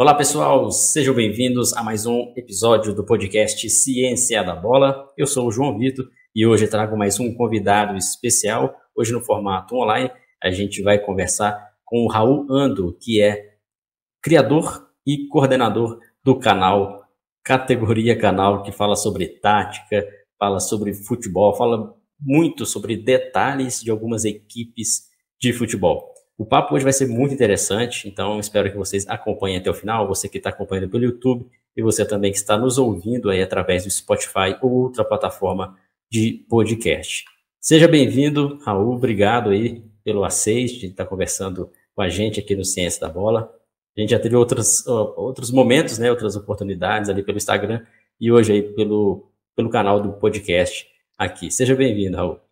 Olá, pessoal, sejam bem-vindos a mais um episódio do podcast Ciência da Bola. Eu sou o João Vitor e hoje trago mais um convidado especial. Hoje, no formato online, a gente vai conversar com o Raul Ando, que é criador e coordenador do canal Categoria Canal, que fala sobre tática, fala sobre futebol, fala muito sobre detalhes de algumas equipes de futebol. O papo hoje vai ser muito interessante, então espero que vocês acompanhem até o final, você que está acompanhando pelo YouTube e você também que está nos ouvindo aí através do Spotify ou outra plataforma de podcast. Seja bem-vindo, Raul, obrigado aí pelo aceite de estar conversando com a gente aqui no Ciência da Bola. A gente já teve outros, outros momentos, né, outras oportunidades ali pelo Instagram e hoje aí pelo, pelo canal do podcast aqui. Seja bem-vindo, Raul.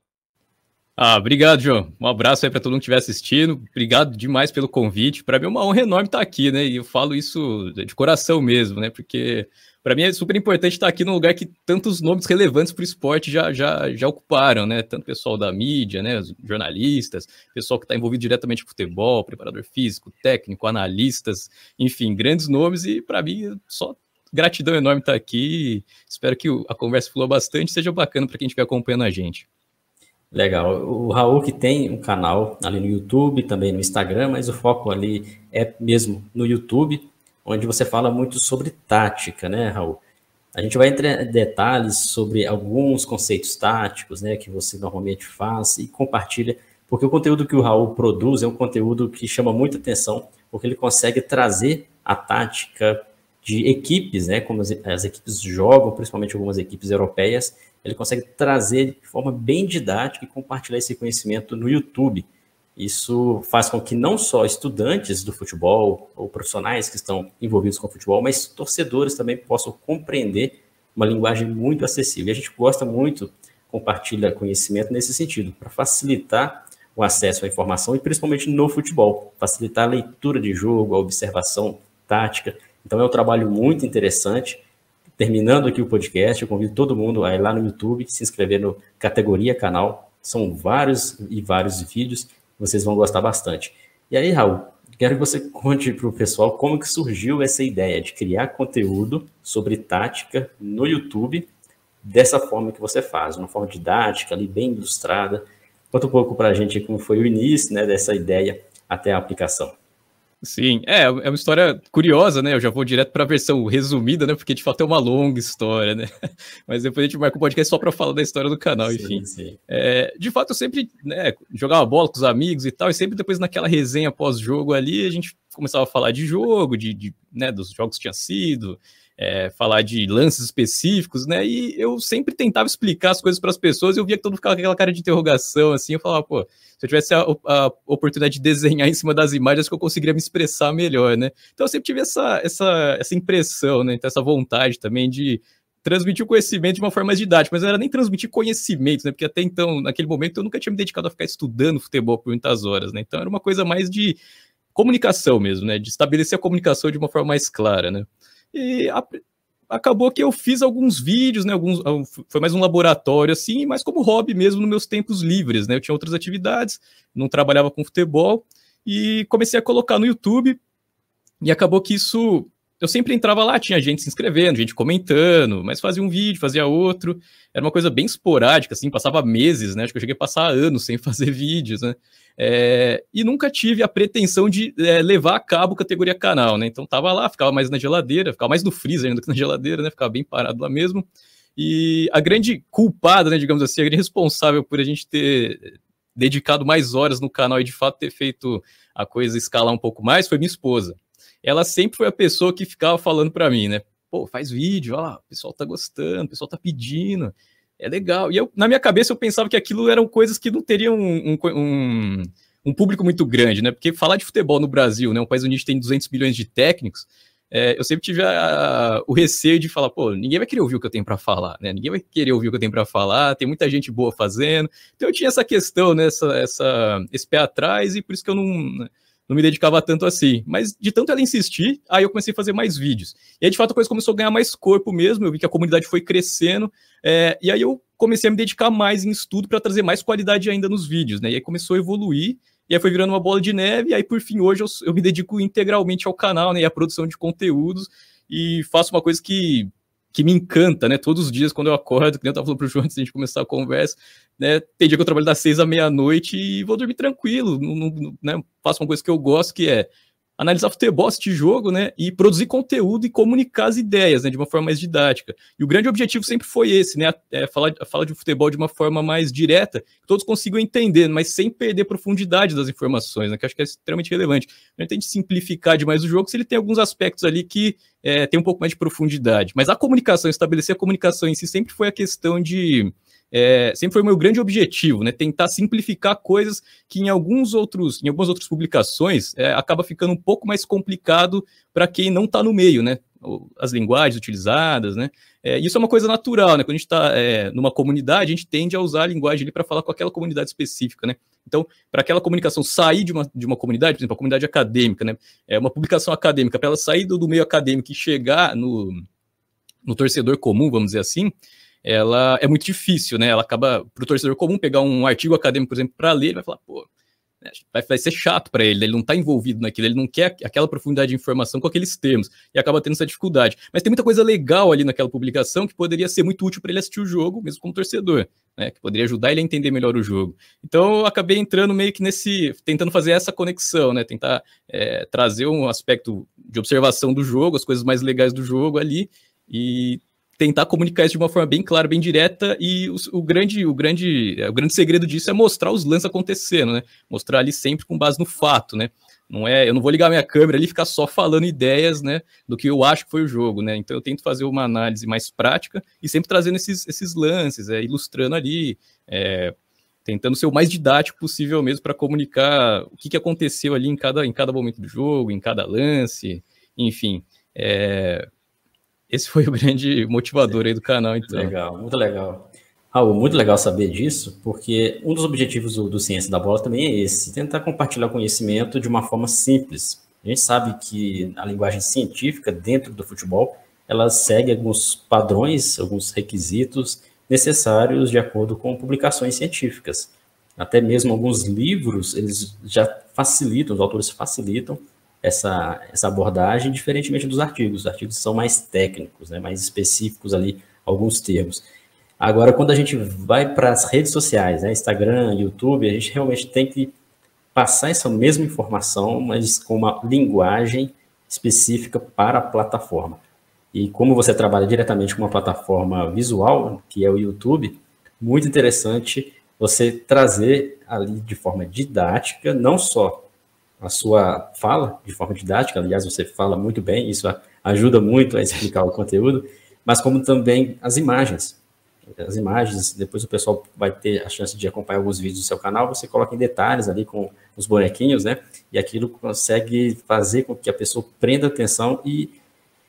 Ah, obrigado, João. Um abraço aí para todo mundo que estiver assistindo. Obrigado demais pelo convite. Para mim é uma honra enorme estar aqui, né? E eu falo isso de coração mesmo, né? Porque para mim é super importante estar aqui num lugar que tantos nomes relevantes para o esporte já, já, já ocuparam, né? Tanto pessoal da mídia, né? Os jornalistas, pessoal que está envolvido diretamente com futebol, preparador físico, técnico, analistas, enfim, grandes nomes. E para mim, só gratidão enorme estar aqui. Espero que a conversa flua bastante, seja bacana para quem estiver acompanhando a gente. Legal. O Raul que tem um canal ali no YouTube, também no Instagram, mas o foco ali é mesmo no YouTube, onde você fala muito sobre tática, né, Raul? A gente vai entrar em detalhes sobre alguns conceitos táticos, né, que você normalmente faz e compartilha, porque o conteúdo que o Raul produz é um conteúdo que chama muita atenção, porque ele consegue trazer a tática de equipes, né, como as, as equipes jogam, principalmente algumas equipes europeias, ele consegue trazer de forma bem didática e compartilhar esse conhecimento no YouTube. Isso faz com que não só estudantes do futebol ou profissionais que estão envolvidos com o futebol, mas torcedores também possam compreender uma linguagem muito acessível. E a gente gosta muito, compartilha conhecimento nesse sentido, para facilitar o acesso à informação e principalmente no futebol, facilitar a leitura de jogo, a observação tática. Então é um trabalho muito interessante Terminando aqui o podcast, eu convido todo mundo a ir lá no YouTube, se inscrever no categoria canal. São vários e vários vídeos, vocês vão gostar bastante. E aí, Raul, quero que você conte para o pessoal como que surgiu essa ideia de criar conteúdo sobre tática no YouTube dessa forma que você faz, uma forma didática, ali bem ilustrada. Conta um pouco para a gente como foi o início né, dessa ideia até a aplicação. Sim, é, é uma história curiosa, né? Eu já vou direto para a versão resumida, né? Porque de fato é uma longa história, né? Mas depois a gente marca um podcast só para falar da história do canal, enfim. Sim, sim. É, de fato, eu sempre né, jogava bola com os amigos e tal, e sempre depois naquela resenha pós-jogo ali, a gente começava a falar de jogo, de, de né, dos jogos que tinha sido, é, falar de lances específicos, né? E eu sempre tentava explicar as coisas para as pessoas e eu via que todo mundo ficava com aquela cara de interrogação, assim. Eu falava, pô, se eu tivesse a, a, oportunidade de desenhar em cima das imagens, que eu conseguiria me expressar melhor, né? Então eu sempre tive essa, essa, essa impressão, né? Então, essa vontade também de transmitir o conhecimento de uma forma mais didática, mas não era nem transmitir conhecimento, né? Porque até então, naquele momento, eu nunca tinha me dedicado a ficar estudando futebol por muitas horas, né? Então era uma coisa mais de comunicação mesmo, né? De estabelecer a comunicação de uma forma mais clara, né? E a, acabou que eu fiz alguns vídeos, né? Alguns, foi mais um laboratório, assim, mas como hobby mesmo nos meus tempos livres, né? Eu tinha outras atividades, não trabalhava com futebol, e comecei a colocar no YouTube, e acabou que isso eu sempre entrava lá, tinha gente se inscrevendo, gente comentando, mas fazia um vídeo, fazia outro. Era uma coisa bem esporádica, assim, passava meses, né? Acho que eu cheguei a passar anos sem fazer vídeos, né? É, e nunca tive a pretensão de é, levar a cabo categoria canal, né? Então tava lá, ficava mais na geladeira, ficava mais no freezer ainda que na geladeira, né? Ficava bem parado lá mesmo. E a grande culpada, né, digamos assim, a grande responsável por a gente ter dedicado mais horas no canal e de fato ter feito a coisa escalar um pouco mais foi minha esposa ela sempre foi a pessoa que ficava falando para mim, né? Pô, faz vídeo, ó, o pessoal tá gostando, o pessoal tá pedindo, é legal. E eu, na minha cabeça, eu pensava que aquilo eram coisas que não teriam um, um, um público muito grande, né? Porque falar de futebol no Brasil, né? Um país onde a gente tem 200 milhões de técnicos, é, eu sempre tive a, a, o receio de falar, pô, ninguém vai querer ouvir o que eu tenho para falar, né? Ninguém vai querer ouvir o que eu tenho para falar, tem muita gente boa fazendo. Então eu tinha essa questão, né? Essa, essa, esse pé atrás, e por isso que eu não não me dedicava tanto assim. Mas de tanto ela insistir, aí eu comecei a fazer mais vídeos. E aí, de fato, a coisa começou a ganhar mais corpo mesmo. Eu vi que a comunidade foi crescendo. É, e aí eu comecei a me dedicar mais em estudo para trazer mais qualidade ainda nos vídeos, né? E aí começou a evoluir. e aí foi virando uma bola de neve, e aí por fim hoje eu, eu me dedico integralmente ao canal, né, e à produção de conteúdos, e faço uma coisa que que me encanta, né? Todos os dias, quando eu acordo, que eu tava falando pro João antes de a gente começar a conversa, né? Tem dia que eu trabalho das seis à meia-noite e vou dormir tranquilo, não, não, né? Faço uma coisa que eu gosto, que é analisar futebol, assistir jogo, né, e produzir conteúdo e comunicar as ideias, né, de uma forma mais didática. E o grande objetivo sempre foi esse, né, é falar, falar de futebol de uma forma mais direta, que todos consigam entender, mas sem perder profundidade das informações, né, que acho que é extremamente relevante. A gente tem de simplificar demais o jogo se ele tem alguns aspectos ali que é, tem um pouco mais de profundidade. Mas a comunicação, estabelecer a comunicação em si sempre foi a questão de é, sempre foi o meu grande objetivo, né? Tentar simplificar coisas que em alguns outros, em algumas outras publicações é, acaba ficando um pouco mais complicado para quem não está no meio, né? As linguagens utilizadas, né? É, isso é uma coisa natural, né? Quando a gente está é, numa comunidade, a gente tende a usar a linguagem para falar com aquela comunidade específica, né? Então, para aquela comunicação sair de uma, de uma comunidade, por exemplo, a comunidade acadêmica, né? É uma publicação acadêmica, para ela sair do, do meio acadêmico e chegar no, no torcedor comum, vamos dizer assim, ela é muito difícil, né? Ela acaba, para o torcedor comum, pegar um artigo acadêmico, por exemplo, para ler, ele vai falar, pô, né, vai, ser chato para ele, ele não está envolvido naquilo, ele não quer aquela profundidade de informação com aqueles termos, e acaba tendo essa dificuldade. Mas tem muita coisa legal ali naquela publicação que poderia ser muito útil para ele assistir o jogo, mesmo como torcedor, né? Que poderia ajudar ele a entender melhor o jogo. Então eu acabei entrando meio que nesse, tentando fazer essa conexão, né? Tentar é, trazer um aspecto de observação do jogo, as coisas mais legais do jogo ali, e tentar comunicar isso de uma forma bem clara, bem direta, e o, o, grande, o, grande, o grande segredo disso é mostrar os lances acontecendo, né? Mostrar ali sempre com base no fato, né? Não é, eu não vou ligar minha câmera ali e ficar só falando ideias, né, do que eu acho que foi o jogo, né? Então eu tento fazer uma análise mais prática e sempre trazendo esses, esses lances, é, ilustrando ali, é, tentando ser o mais didático possível mesmo para comunicar o que, que aconteceu ali em cada, em cada momento do jogo, em cada lance, enfim. É, esse foi o grande motivador aí do canal, então. Legal, muito legal. Raul, muito legal saber disso, porque um dos objetivos do, do Ciência da Bola também é esse, tentar compartilhar conhecimento de uma forma simples. A gente sabe que a linguagem científica dentro do futebol, ela segue alguns padrões, alguns requisitos necessários de acordo com publicações científicas. Até mesmo alguns livros, eles já facilitam, os autores facilitam essa, essa abordagem, diferentemente dos artigos. Os artigos são mais técnicos, né, mais específicos ali, alguns termos. Agora, quando a gente vai para as redes sociais, né, Instagram, YouTube, a gente realmente tem que passar essa mesma informação, mas com uma linguagem específica para a plataforma. E como você trabalha diretamente com uma plataforma visual, que é o YouTube, muito interessante você trazer ali de forma didática, não só a sua fala de forma didática, aliás, você fala muito bem, isso ajuda muito a explicar o conteúdo, mas como também as imagens. As imagens, depois o pessoal vai ter a chance de acompanhar alguns vídeos do seu canal, você coloca em detalhes ali com os bonequinhos, né? E aquilo consegue fazer com que a pessoa prenda atenção e,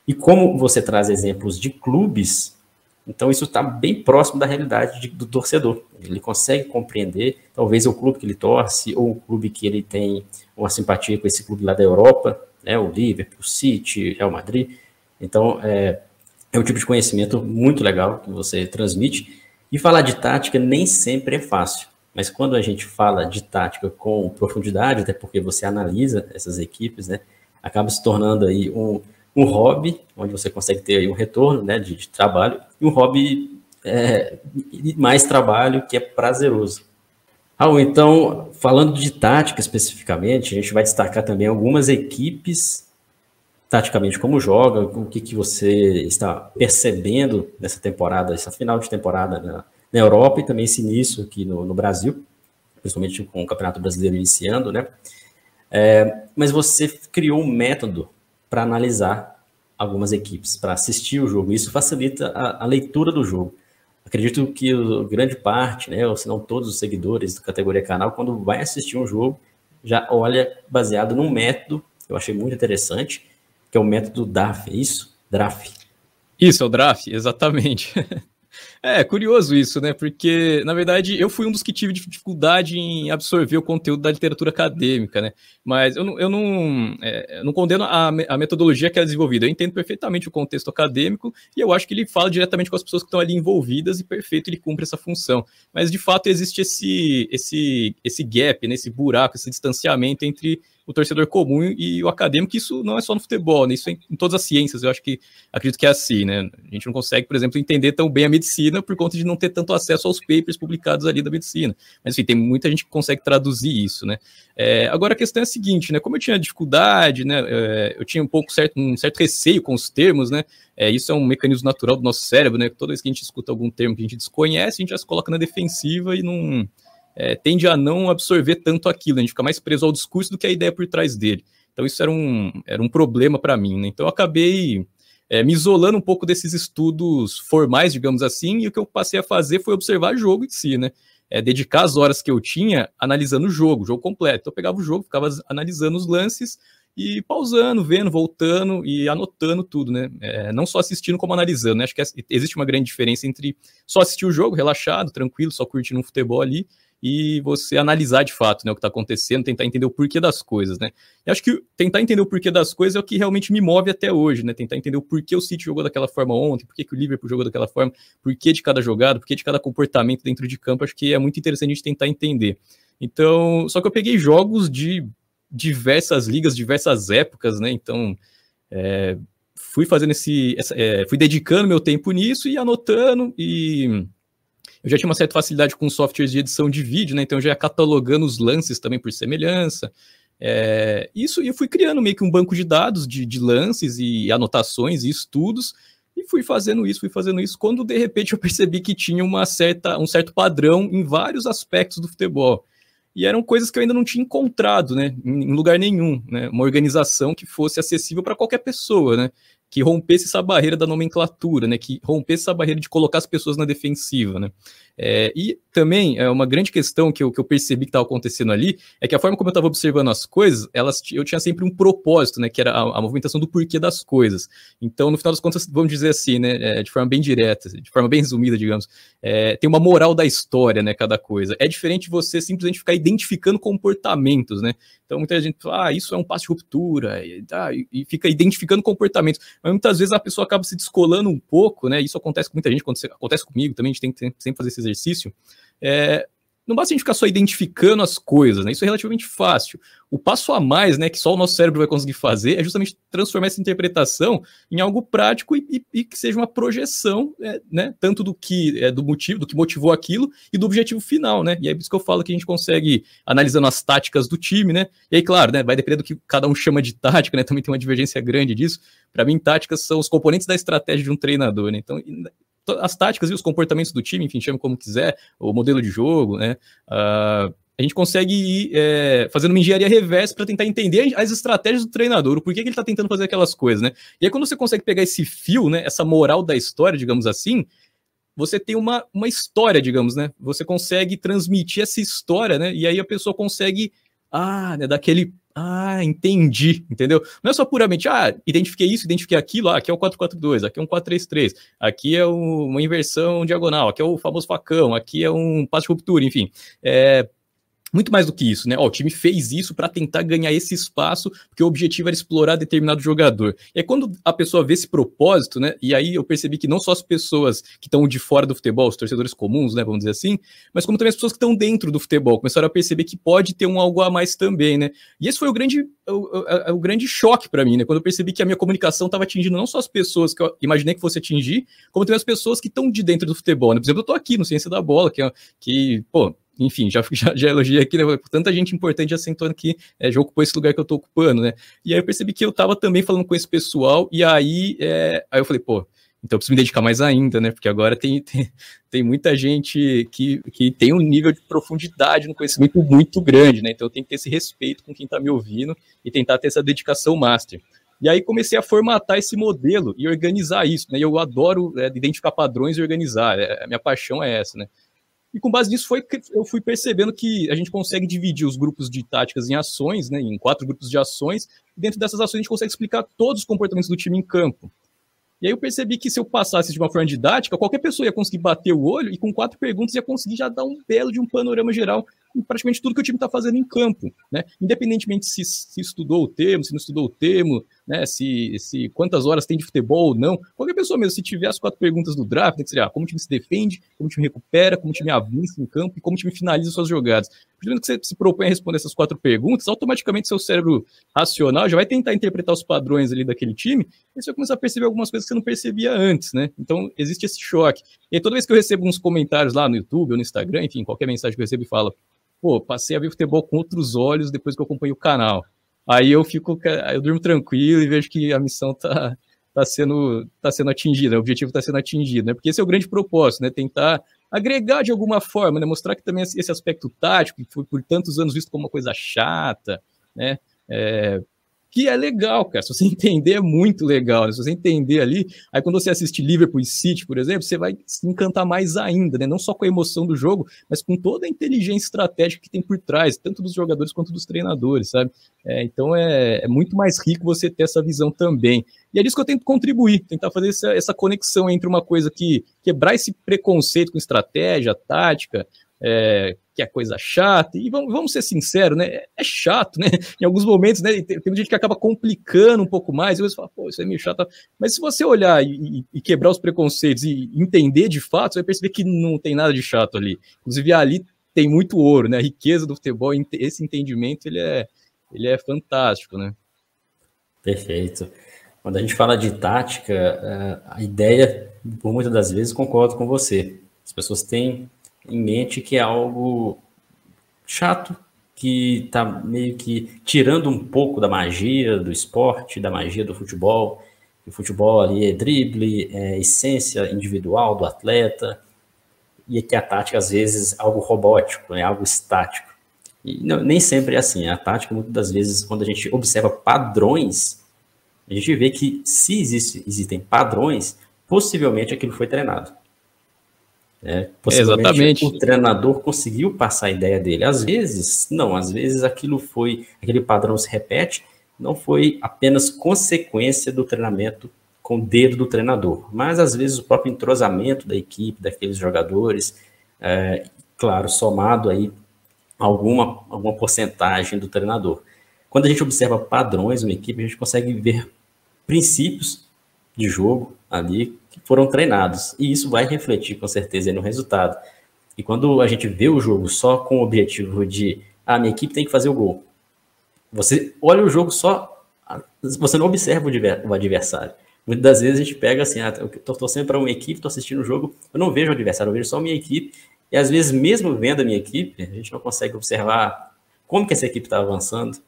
e como você traz exemplos de clubes, então, isso está bem próximo da realidade de, do torcedor. Ele consegue compreender, talvez, o clube que ele torce, ou o clube que ele tem uma simpatia com esse clube lá da Europa, né, o Liverpool, o City, Real Madrid. Então, é, é um tipo de conhecimento muito legal que você transmite. E falar de tática nem sempre é fácil. Mas quando a gente fala de tática com profundidade, até porque você analisa essas equipes, né, acaba se tornando aí um, um hobby, onde você consegue ter um retorno né, de, de trabalho, e um hobby é, mais trabalho que é prazeroso. Raul, então, falando de tática especificamente, a gente vai destacar também algumas equipes, taticamente como joga, o que, que você está percebendo nessa temporada, essa final de temporada na, na Europa e também esse início aqui no, no Brasil, principalmente com o Campeonato Brasileiro iniciando, né? É, mas você criou um método para analisar algumas equipes, para assistir o jogo. Isso facilita a, a, leitura do jogo. Acredito que o, grande parte, né, ou se não todos os seguidores da categoria canal, quando vai assistir um jogo, já olha baseado num método que eu achei muito interessante, que é o método DAF, é isso? DRAF. Isso, é o DRAF, exatamente. É, curioso isso, né? Porque, na verdade, eu fui um dos que tive dificuldade em absorver o conteúdo da literatura acadêmica, né? Mas eu não, eu não, é, não condeno a, a, metodologia que é desenvolvida. Eu entendo perfeitamente o contexto acadêmico e eu acho que ele fala diretamente com as pessoas que estão ali envolvidas e perfeito, ele cumpre essa função. Mas, de fato, existe esse, esse, esse gap, né? esse buraco, esse distanciamento entre o torcedor comum e o acadêmico, isso não é só no futebol, né? Isso é em todas as ciências, eu acho que acredito que é assim, né? A gente não consegue, por exemplo, entender tão bem a medicina por conta de não ter tanto acesso aos papers publicados ali da medicina. Mas enfim, tem muita gente que consegue traduzir isso, né? É, agora a questão é a seguinte, né? Como eu tinha dificuldade, né? É, eu tinha um pouco certo, um certo receio com os termos, né? É, isso é um mecanismo natural do nosso cérebro, né? Toda vez que a gente escuta algum termo que a gente desconhece, a gente já se coloca na defensiva e não é, tende a não absorver tanto aquilo, a gente fica mais preso ao discurso do que a ideia por trás dele. Então isso era um, era um problema para mim, né? Então eu acabei é, me isolando um pouco desses estudos formais, digamos assim, e o que eu passei a fazer foi observar o jogo em si, né? É, dedicar as horas que eu tinha analisando o jogo, o jogo completo. Então, eu pegava o jogo, ficava analisando os lances e pausando, vendo, voltando e anotando tudo, né? É, não só assistindo, como analisando, né? Acho que existe uma grande diferença entre só assistir o jogo, relaxado, tranquilo, só curtindo um futebol ali, e você analisar de fato né, o que está acontecendo, tentar entender o porquê das coisas, né? E acho que tentar entender o porquê das coisas é o que realmente me move até hoje, né? Tentar entender o porquê o City jogou daquela forma ontem, porquê que o Liverpool jogou daquela forma, porquê de cada jogada, porquê de cada comportamento dentro de campo, acho que é muito interessante a gente tentar entender. Então, só que eu peguei jogos de diversas ligas, diversas épocas, né? Então, é, fui fazendo esse, essa, é, fui dedicando meu tempo nisso e anotando e eu já tinha uma certa facilidade com softwares de edição de vídeo, né? Então eu já ia catalogando os lances também por semelhança. É, isso, e eu fui criando meio que um banco de dados de, de lances e anotações e estudos, e fui fazendo isso, fui fazendo isso, quando de repente eu percebi que tinha uma certa, um certo padrão em vários aspectos do futebol. E eram coisas que eu ainda não tinha encontrado, né, em lugar nenhum, né, uma organização que fosse acessível para qualquer pessoa, né que rompesse essa barreira da nomenclatura, né, que rompesse essa barreira de colocar as pessoas na defensiva, né. É, e também é uma grande questão que eu, que eu percebi que estava acontecendo ali é que a forma como eu estava observando as coisas, elas, eu tinha sempre um propósito, né, que era a, a, movimentação do porquê das coisas. Então, no final das contas, vamos dizer assim, né, é, de forma bem direta, de forma bem resumida, digamos, é, tem uma moral da história, né, cada coisa. É diferente você simplesmente ficar identificando comportamentos, né. Então, muita gente fala, ah, isso é um passo de ruptura, e, e, e fica identificando comportamentos mas muitas vezes a pessoa acaba se descolando um pouco, né? Isso acontece com muita gente, acontece comigo também, a gente tem que sempre fazer esse exercício. É, não basta a gente ficar só identificando as coisas, né? Isso é relativamente fácil. O passo a mais, né, que só o nosso cérebro vai conseguir fazer, é justamente transformar essa interpretação em algo prático e, e, e que seja uma projeção, é, né, tanto do que é, do motivo, do que motivou aquilo e do objetivo final, né? E é isso que eu falo que a gente consegue analisando as táticas do time, né? E aí, claro, né, vai depender do que cada um chama de tática, né? Também tem uma divergência grande disso. Para mim, táticas são os componentes da estratégia de um treinador, né? Então, as táticas e os comportamentos do time, enfim, chame como quiser, o modelo de jogo, né? Uh, a gente consegue ir é, fazendo uma engenharia reversa para tentar entender as estratégias do treinador, o porquê que ele está tentando fazer aquelas coisas, né? E aí, quando você consegue pegar esse fio, né, essa moral da história, digamos assim, você tem uma, uma história, digamos, né? Você consegue transmitir essa história, né? E aí a pessoa consegue, ah, né, ah, entendi, entendeu? Não é só puramente, ah, identifiquei isso, identifiquei aquilo, ah, aqui é o 442, aqui é um 433, aqui é uma inversão diagonal, aqui é o famoso facão, aqui é um passo de ruptura, enfim. É, muito mais do que isso, né? Ó, o time fez isso para tentar ganhar esse espaço, porque o objetivo era explorar determinado jogador. Aí, quando a pessoa vê esse propósito, né? E aí eu percebi que não só as pessoas que estão de fora do futebol, os torcedores comuns, né? Vamos dizer assim, mas como também as pessoas que estão dentro do futebol, começaram a perceber que pode ter um algo a mais também, né? E esse foi o grande, o, o, o grande choque para mim, né? Quando eu percebi que a minha comunicação estava atingindo não só as pessoas que eu imaginei que fosse atingir, como também as pessoas que estão de dentro do futebol, né? Por exemplo, eu tô aqui no Ciência da Bola, que, é, que pô, enfim, já, já, já elogiei aqui, né? Tanta gente importante já sentou aqui, é, já ocupou esse lugar que eu tô ocupando, né? E aí eu percebi que eu tava também falando com esse pessoal, e aí, é, aí eu falei, pô, então eu preciso me dedicar mais ainda, né? Porque agora tem, tem, tem, muita gente que, que tem um nível de profundidade no conhecimento muito grande, né? Então eu tenho que ter esse respeito com quem está me ouvindo e tentar ter essa dedicação master. E aí comecei a formatar esse modelo e organizar isso, né? Eu adoro é, identificar padrões e organizar. É, a minha paixão é essa, né? E com base nisso foi que eu fui percebendo que a gente consegue dividir os grupos de táticas em ações, né, em quatro grupos de ações. E dentro dessas ações a gente consegue explicar todos os comportamentos do time em campo. E aí eu percebi que se eu passasse de uma forma didática, qualquer pessoa ia conseguir bater o olho e com quatro perguntas ia conseguir já dar um belo de um panorama geral em praticamente tudo que o time está fazendo em campo, né? Independentemente se, se estudou o termo, se não estudou o termo, né? Se, se quantas horas tem de futebol ou não. Qualquer pessoa mesmo, se tiver as quatro perguntas do draft, que seria ah, como o time se defende, como o time recupera, como o time avança em campo e como o time finaliza suas jogadas. Primeiro que você se propõe a responder essas quatro perguntas, automaticamente seu cérebro racional já vai tentar interpretar os padrões ali daquele time e você vai começar a perceber algumas coisas que você não percebia antes, né? Então existe esse choque. E toda vez que eu recebo uns comentários lá no YouTube ou no Instagram, enfim, qualquer mensagem que eu recebo e falo, pô, passei a ver futebol com outros olhos depois que eu acompanho o canal. Aí eu fico, eu durmo tranquilo e vejo que a missão tá, tá sendo, tá sendo atingida, o objetivo está sendo atingido, né? Porque esse é o grande propósito, né? Tentar agregar de alguma forma, né? Mostrar que também esse aspecto tático, que foi por tantos anos visto como uma coisa chata, né? É, que é legal, cara. Se você entender, é muito legal. Né? Se você entender ali, aí quando você assiste Liverpool e City, por exemplo, você vai se encantar mais ainda, né? Não só com a emoção do jogo, mas com toda a inteligência estratégica que tem por trás, tanto dos jogadores quanto dos treinadores, sabe? É, então é, é, muito mais rico você ter essa visão também. E é isso que eu tento contribuir, tentar fazer essa, essa conexão entre uma coisa que quebrar esse preconceito com estratégia, tática, é, que é coisa chata, e vamos, vamos ser sinceros, né? É chato, né? Em alguns momentos, né? Tem, tem gente que acaba complicando um pouco mais, e você fala, pô, isso é meio chato. Mas se você olhar e, e, quebrar os preconceitos e entender de fato, você vai perceber que não tem nada de chato ali. Inclusive, ali tem muito ouro, né? A riqueza do futebol, esse entendimento, ele é, ele é fantástico, né? Perfeito. Quando a gente fala de tática, é, a ideia, por muitas das vezes, concordo com você. As pessoas têm em mente que é algo chato, que está meio que tirando um pouco da magia do esporte, da magia do futebol. O futebol ali é drible, é essência individual do atleta, e que a tática, às vezes, é algo robótico, é algo estático. E não, nem sempre é assim. A tática, muitas das vezes, quando a gente observa padrões, a gente vê que se existe, existem padrões, possivelmente aquilo foi treinado. É, Exatamente. O treinador conseguiu passar a ideia dele. Às vezes, não, às vezes aquilo foi, aquele padrão se repete, não foi apenas consequência do treinamento com o dedo do treinador, mas às vezes o próprio entrosamento da equipe, daqueles jogadores, é, claro, somado aí alguma, alguma porcentagem do treinador. Quando a gente observa padrões numa equipe, a gente consegue ver princípios de jogo ali que foram treinados. E isso vai refletir com certeza no resultado. E quando a gente vê o jogo só com o objetivo de a ah, minha equipe tem que fazer o gol. Você olha o jogo só, você não observa o adversário. Muitas das vezes a gente pega assim, ah, eu tô torcendo para uma equipe, tô assistindo o jogo, eu não vejo o adversário, eu vejo só a minha equipe. E às vezes, mesmo vendo a minha equipe, a gente não consegue observar como que essa equipe está avançando,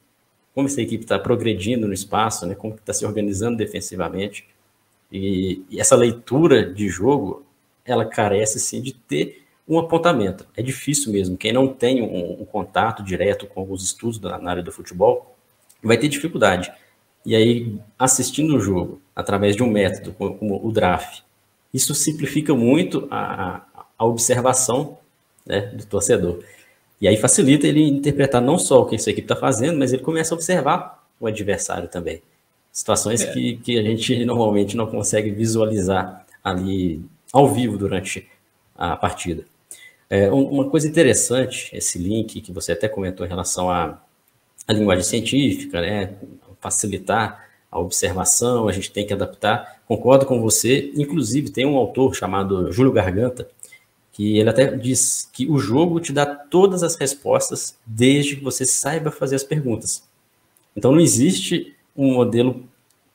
como essa equipe está progredindo no espaço, né, como está se organizando defensivamente. E, e, essa leitura de jogo, ela carece sim de ter um apontamento. É difícil mesmo. Quem não tem um, um contato direto com alguns estudos na, na, área do futebol vai ter dificuldade. E aí, assistindo o jogo através de um método como, como o draft, isso simplifica muito a, a observação né, do torcedor. E aí facilita ele interpretar não só o que essa equipe está fazendo, mas ele começa a observar o adversário também. Situações é. que, que a gente normalmente não consegue visualizar ali ao vivo durante a partida. É, uma coisa interessante, esse link que você até comentou em relação à, à linguagem científica, né, facilitar a observação, a gente tem que adaptar. Concordo com você. Inclusive, tem um autor chamado Júlio Garganta, que ele até diz que o jogo te dá todas as respostas desde que você saiba fazer as perguntas. Então, não existe um modelo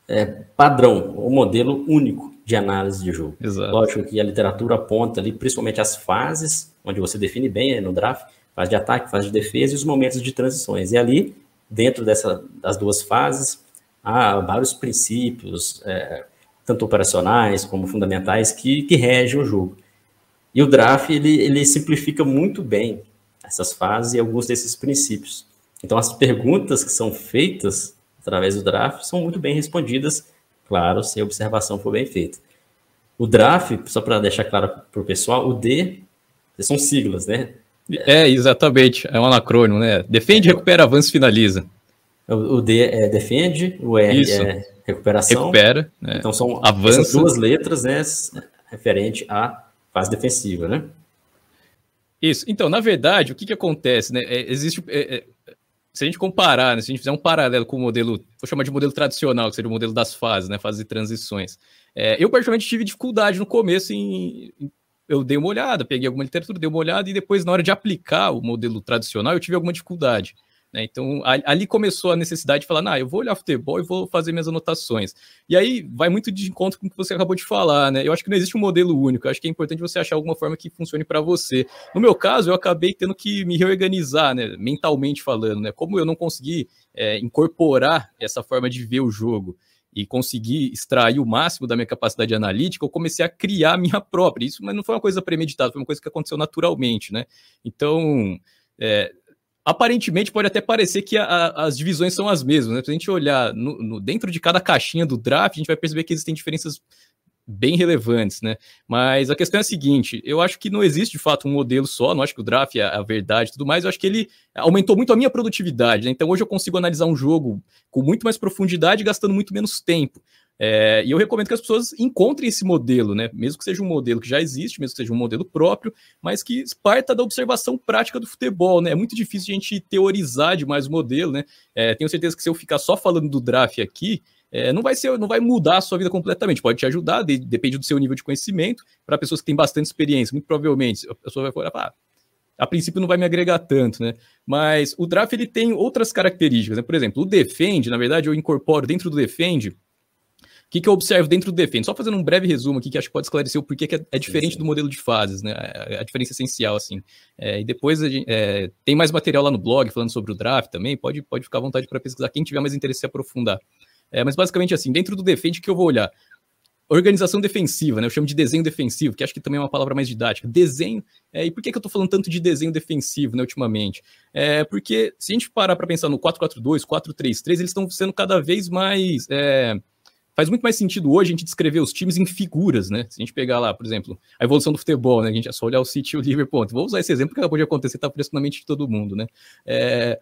é, padrão, um modelo único de análise de jogo. Exato. Lógico que a literatura aponta ali, principalmente as fases, onde você define bem é, no draft, fase de ataque, fase de defesa e os momentos de transições. E ali, dentro dessa, das duas fases, há vários princípios, é, tanto operacionais como fundamentais, que, que regem o jogo. E o draft, ele, ele simplifica muito bem essas fases e alguns desses princípios. Então, as perguntas que são feitas através do draft são muito bem respondidas, claro, se a observação for bem feita. O draft, só para deixar claro para o pessoal, o D são siglas, né? É, exatamente, é um anacrônimo, né? Defende, recupera, avança, finaliza. O, D é defende, o R Isso. é recuperação. Recupera. Né? Então são Avança. duas letras, né? Referente à fase defensiva, né? Isso. Então, na verdade, o que, que acontece, né? É, existe. É, é, se a gente comparar, né, se a gente fizer um paralelo com o modelo, vou chamar de modelo tradicional, que seria o modelo das fases, né? Fases de transições. É, eu, particularmente, tive dificuldade no começo em, em eu dei uma olhada, peguei alguma literatura, dei uma olhada, e depois, na hora de aplicar o modelo tradicional, eu tive alguma dificuldade. Né? Então, ali começou a necessidade de falar, nah, eu vou olhar futebol e vou fazer minhas anotações. E aí vai muito de encontro com o que você acabou de falar, né? Eu acho que não existe um modelo único, eu acho que é importante você achar alguma forma que funcione para você. No meu caso, eu acabei tendo que me reorganizar, né? mentalmente falando, né? Como eu não consegui é, incorporar essa forma de ver o jogo e conseguir extrair o máximo da minha capacidade analítica, eu comecei a criar a minha própria. Isso mas não foi uma coisa premeditada, foi uma coisa que aconteceu naturalmente, né? Então, é, aparentemente pode até parecer que a, a, as divisões são as mesmas, né? Se a gente olhar no, no, dentro de cada caixinha do draft, a gente vai perceber que existem diferenças bem relevantes, né? Mas a questão é a seguinte: eu acho que não existe de fato um modelo só, não acho que o draft é a verdade e tudo mais, eu acho que ele aumentou muito a minha produtividade, né? Então hoje eu consigo analisar um jogo com muito mais profundidade, gastando muito menos tempo. É, e eu recomendo que as pessoas encontrem esse modelo, né? Mesmo que seja um modelo que já existe, mesmo que seja um modelo próprio, mas que parta da observação prática do futebol, né? É muito difícil a gente teorizar demais o modelo, né? É, tenho certeza que se eu ficar só falando do draft aqui, é, não vai ser, não vai mudar a sua vida completamente. Pode te ajudar, de, depende do seu nível de conhecimento. Para pessoas que têm bastante experiência, muito provavelmente a pessoa vai falar, ah, a princípio não vai me agregar tanto, né? Mas o draft ele tem outras características, né? Por exemplo, o defend, na verdade, eu incorporo dentro do defend o que, que eu observo dentro do Defend? Só fazendo um breve resumo aqui, que acho que pode esclarecer o porquê que é, é diferente sim, sim. do modelo de fases, né? A, a diferença essencial, assim. É, e depois gente, é, tem mais material lá no blog falando sobre o draft também, pode, pode ficar à vontade para pesquisar, quem tiver mais interesse em se aprofundar. É, mas basicamente assim, dentro do Defend, que eu vou olhar? Organização defensiva, né? Eu chamo de desenho defensivo, que acho que também é uma palavra mais didática. Desenho. É, e por que, que eu estou falando tanto de desenho defensivo, né, ultimamente? É, porque se a gente parar para pensar no 4-4-2, 4-3-3, eles estão sendo cada vez mais. É, faz muito mais sentido hoje a gente descrever os times em figuras, né? Se a gente pegar lá, por exemplo, a evolução do futebol, né? A gente é só olhar o City e o Liverpool. Vou usar esse exemplo que acabou de acontecer, tá fresco na mente de todo mundo, né? É,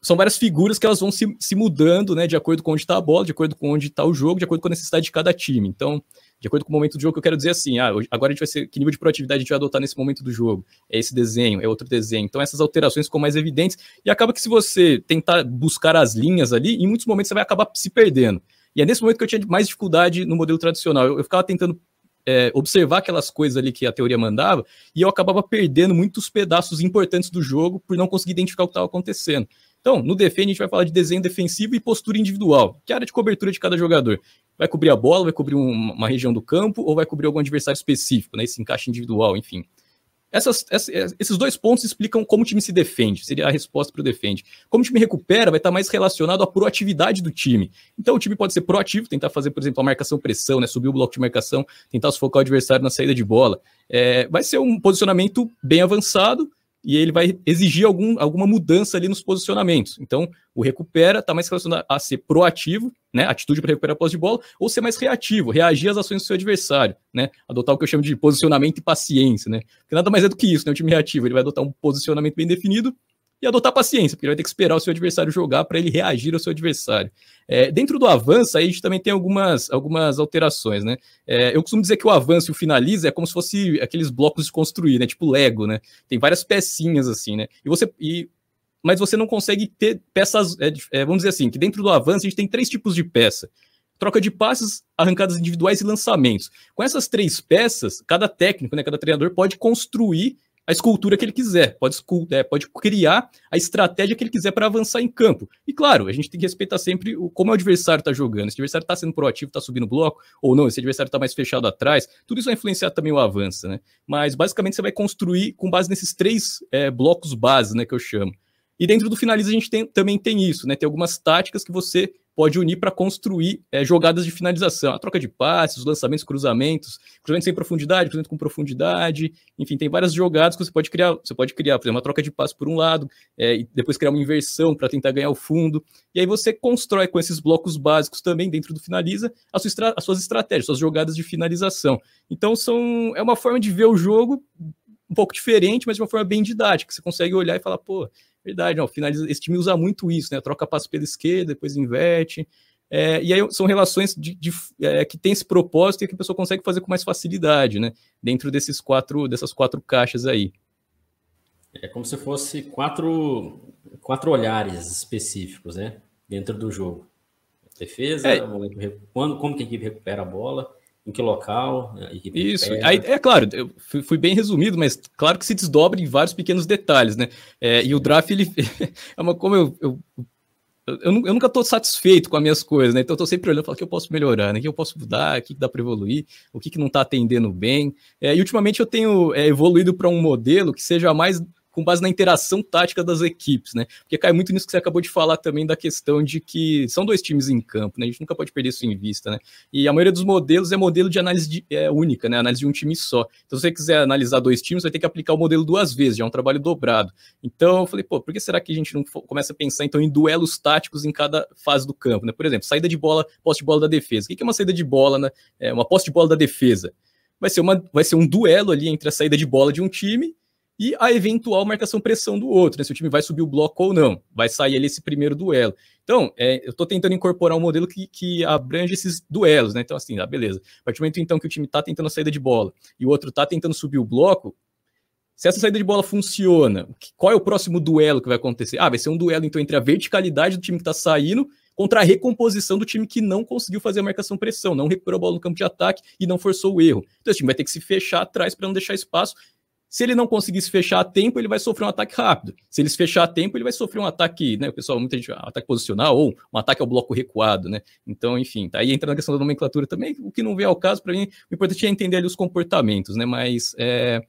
são várias figuras que elas vão se, se mudando, né? De acordo com onde está a bola, de acordo com onde está o jogo, de acordo com a necessidade de cada time. Então, de acordo com o momento do jogo, eu quero dizer assim, ah, agora a gente vai ser, que nível de proatividade a gente vai adotar nesse momento do jogo? É esse desenho, é outro desenho. Então essas alterações ficam mais evidentes e acaba que se você tentar buscar as linhas ali, em muitos momentos você vai acabar se perdendo. E é nesse momento que eu tinha mais dificuldade no modelo tradicional. Eu, eu ficava tentando é, observar aquelas coisas ali que a teoria mandava e eu acabava perdendo muitos pedaços importantes do jogo por não conseguir identificar o que estava acontecendo. Então, no defende, a gente vai falar de desenho defensivo e postura individual, que é a área de cobertura de cada jogador. Vai cobrir a bola, vai cobrir um, uma região do campo ou vai cobrir algum adversário específico, né? Esse encaixe individual, enfim. Essas, esses dois pontos explicam como o time se defende, seria a resposta para o defende. Como o time recupera, vai estar mais relacionado à proatividade do time. Então o time pode ser proativo, tentar fazer, por exemplo, a marcação-pressão, né, subir o bloco de marcação, tentar sufocar o adversário na saída de bola. É, vai ser um posicionamento bem avançado, e ele vai exigir algum, alguma mudança ali nos posicionamentos. Então, o recupera está mais relacionado a ser proativo, né, atitude para recuperar a posse de bola, ou ser mais reativo, reagir às ações do seu adversário, né, adotar o que eu chamo de posicionamento e paciência, né, porque nada mais é do que isso, né, o time reativo, ele vai adotar um posicionamento bem definido e adotar paciência, porque ele vai ter que esperar o seu adversário jogar para ele reagir ao seu adversário. É, dentro do avanço, aí a gente também tem algumas, algumas alterações, né? É, eu costumo dizer que o avanço e o finaliza é como se fosse aqueles blocos de construir, né? Tipo Lego, né? Tem várias pecinhas assim, né? E você. E, mas você não consegue ter peças. É, é, vamos dizer assim, que dentro do avanço a gente tem três tipos de peça troca de passes, arrancadas individuais e lançamentos. Com essas três peças, cada técnico, né, cada treinador pode construir a escultura que ele quiser, pode, é, pode criar a estratégia que ele quiser para avançar em campo. E claro, a gente tem que respeitar sempre o, como o adversário está jogando. Se o adversário está sendo proativo, está subindo bloco, ou não, se o adversário está mais fechado atrás, tudo isso vai influenciar também o avanço, né? Mas basicamente você vai construir com base nesses três é, blocos base, né, que eu chamo. E dentro do finaliza a gente tem, também tem isso, né? Tem algumas táticas que você pode unir para construir é, jogadas de finalização, a troca de passes, os lançamentos, cruzamentos, cruzamento sem profundidade, cruzamento com profundidade, enfim, tem várias jogadas que você pode criar. Você pode criar, por exemplo, uma troca de passe por um lado, é, e depois criar uma inversão para tentar ganhar o fundo. E aí você constrói com esses blocos básicos também dentro do finaliza as suas, as suas estratégias, suas jogadas de finalização. Então são é uma forma de ver o jogo um pouco diferente, mas de uma forma bem didática. Você consegue olhar e falar, pô, Verdade, não, finaliza, esse time usa muito isso, né? Troca passo pela esquerda, depois inverte. É, e aí são relações de, de, é, que têm esse propósito e que a pessoa consegue fazer com mais facilidade, né? Dentro desses quatro, dessas quatro caixas aí. É como se fosse quatro, quatro olhares específicos, né? Dentro do jogo. Defesa, é. quando, como que a equipe recupera a bola, em que local equipe Isso, aí, é claro, eu fui bem resumido, mas claro que se desdobra em vários pequenos detalhes, né? É, e o draft, ele é uma como eu, eu eu, eu, nunca estou satisfeito com as minhas coisas, né? Então eu estou sempre olhando, falando o que eu posso melhorar, né? O que eu posso mudar, o que dá para evoluir, o que, que não está atendendo bem. É, e ultimamente eu tenho é, evoluído para um modelo que seja mais com base na interação tática das equipes, né? Porque cai muito nisso que você acabou de falar também da questão de que são dois times em campo, né? A gente nunca pode perder isso em vista, né? E a maioria dos modelos é modelo de análise de, é, única, né? Análise de um time só. Então, se você quiser analisar dois times, vai ter que aplicar o modelo duas vezes, já é um trabalho dobrado. Então, eu falei, pô, por que será que a gente não começa a pensar então em duelos táticos em cada fase do campo, né? Por exemplo, saída de bola, posse de bola da defesa. O que é uma saída de bola, né? É uma posse de bola da defesa. Vai ser, uma, vai ser um duelo ali entre a saída de bola de um time e a eventual marcação-pressão do outro, né? se o time vai subir o bloco ou não, vai sair ali esse primeiro duelo. Então, é, eu estou tentando incorporar um modelo que, que abrange esses duelos, né? Então, assim, ah, beleza. A partir do momento então que o time está tentando a saída de bola e o outro está tentando subir o bloco, se essa saída de bola funciona, qual é o próximo duelo que vai acontecer? Ah, vai ser um duelo então entre a verticalidade do time que está saindo contra a recomposição do time que não conseguiu fazer a marcação-pressão, não recuperou a bola no campo de ataque e não forçou o erro. Então, esse time vai ter que se fechar atrás para não deixar espaço se ele não conseguir se fechar a tempo, ele vai sofrer um ataque rápido. Se ele se fechar a tempo, ele vai sofrer um ataque, né? O pessoal, muita gente, ataque posicional ou um ataque ao bloco recuado, né? Então, enfim, tá aí entra na questão da nomenclatura também, o que não vem ao caso, para mim, o importante é entender ali os comportamentos, né? Mas é,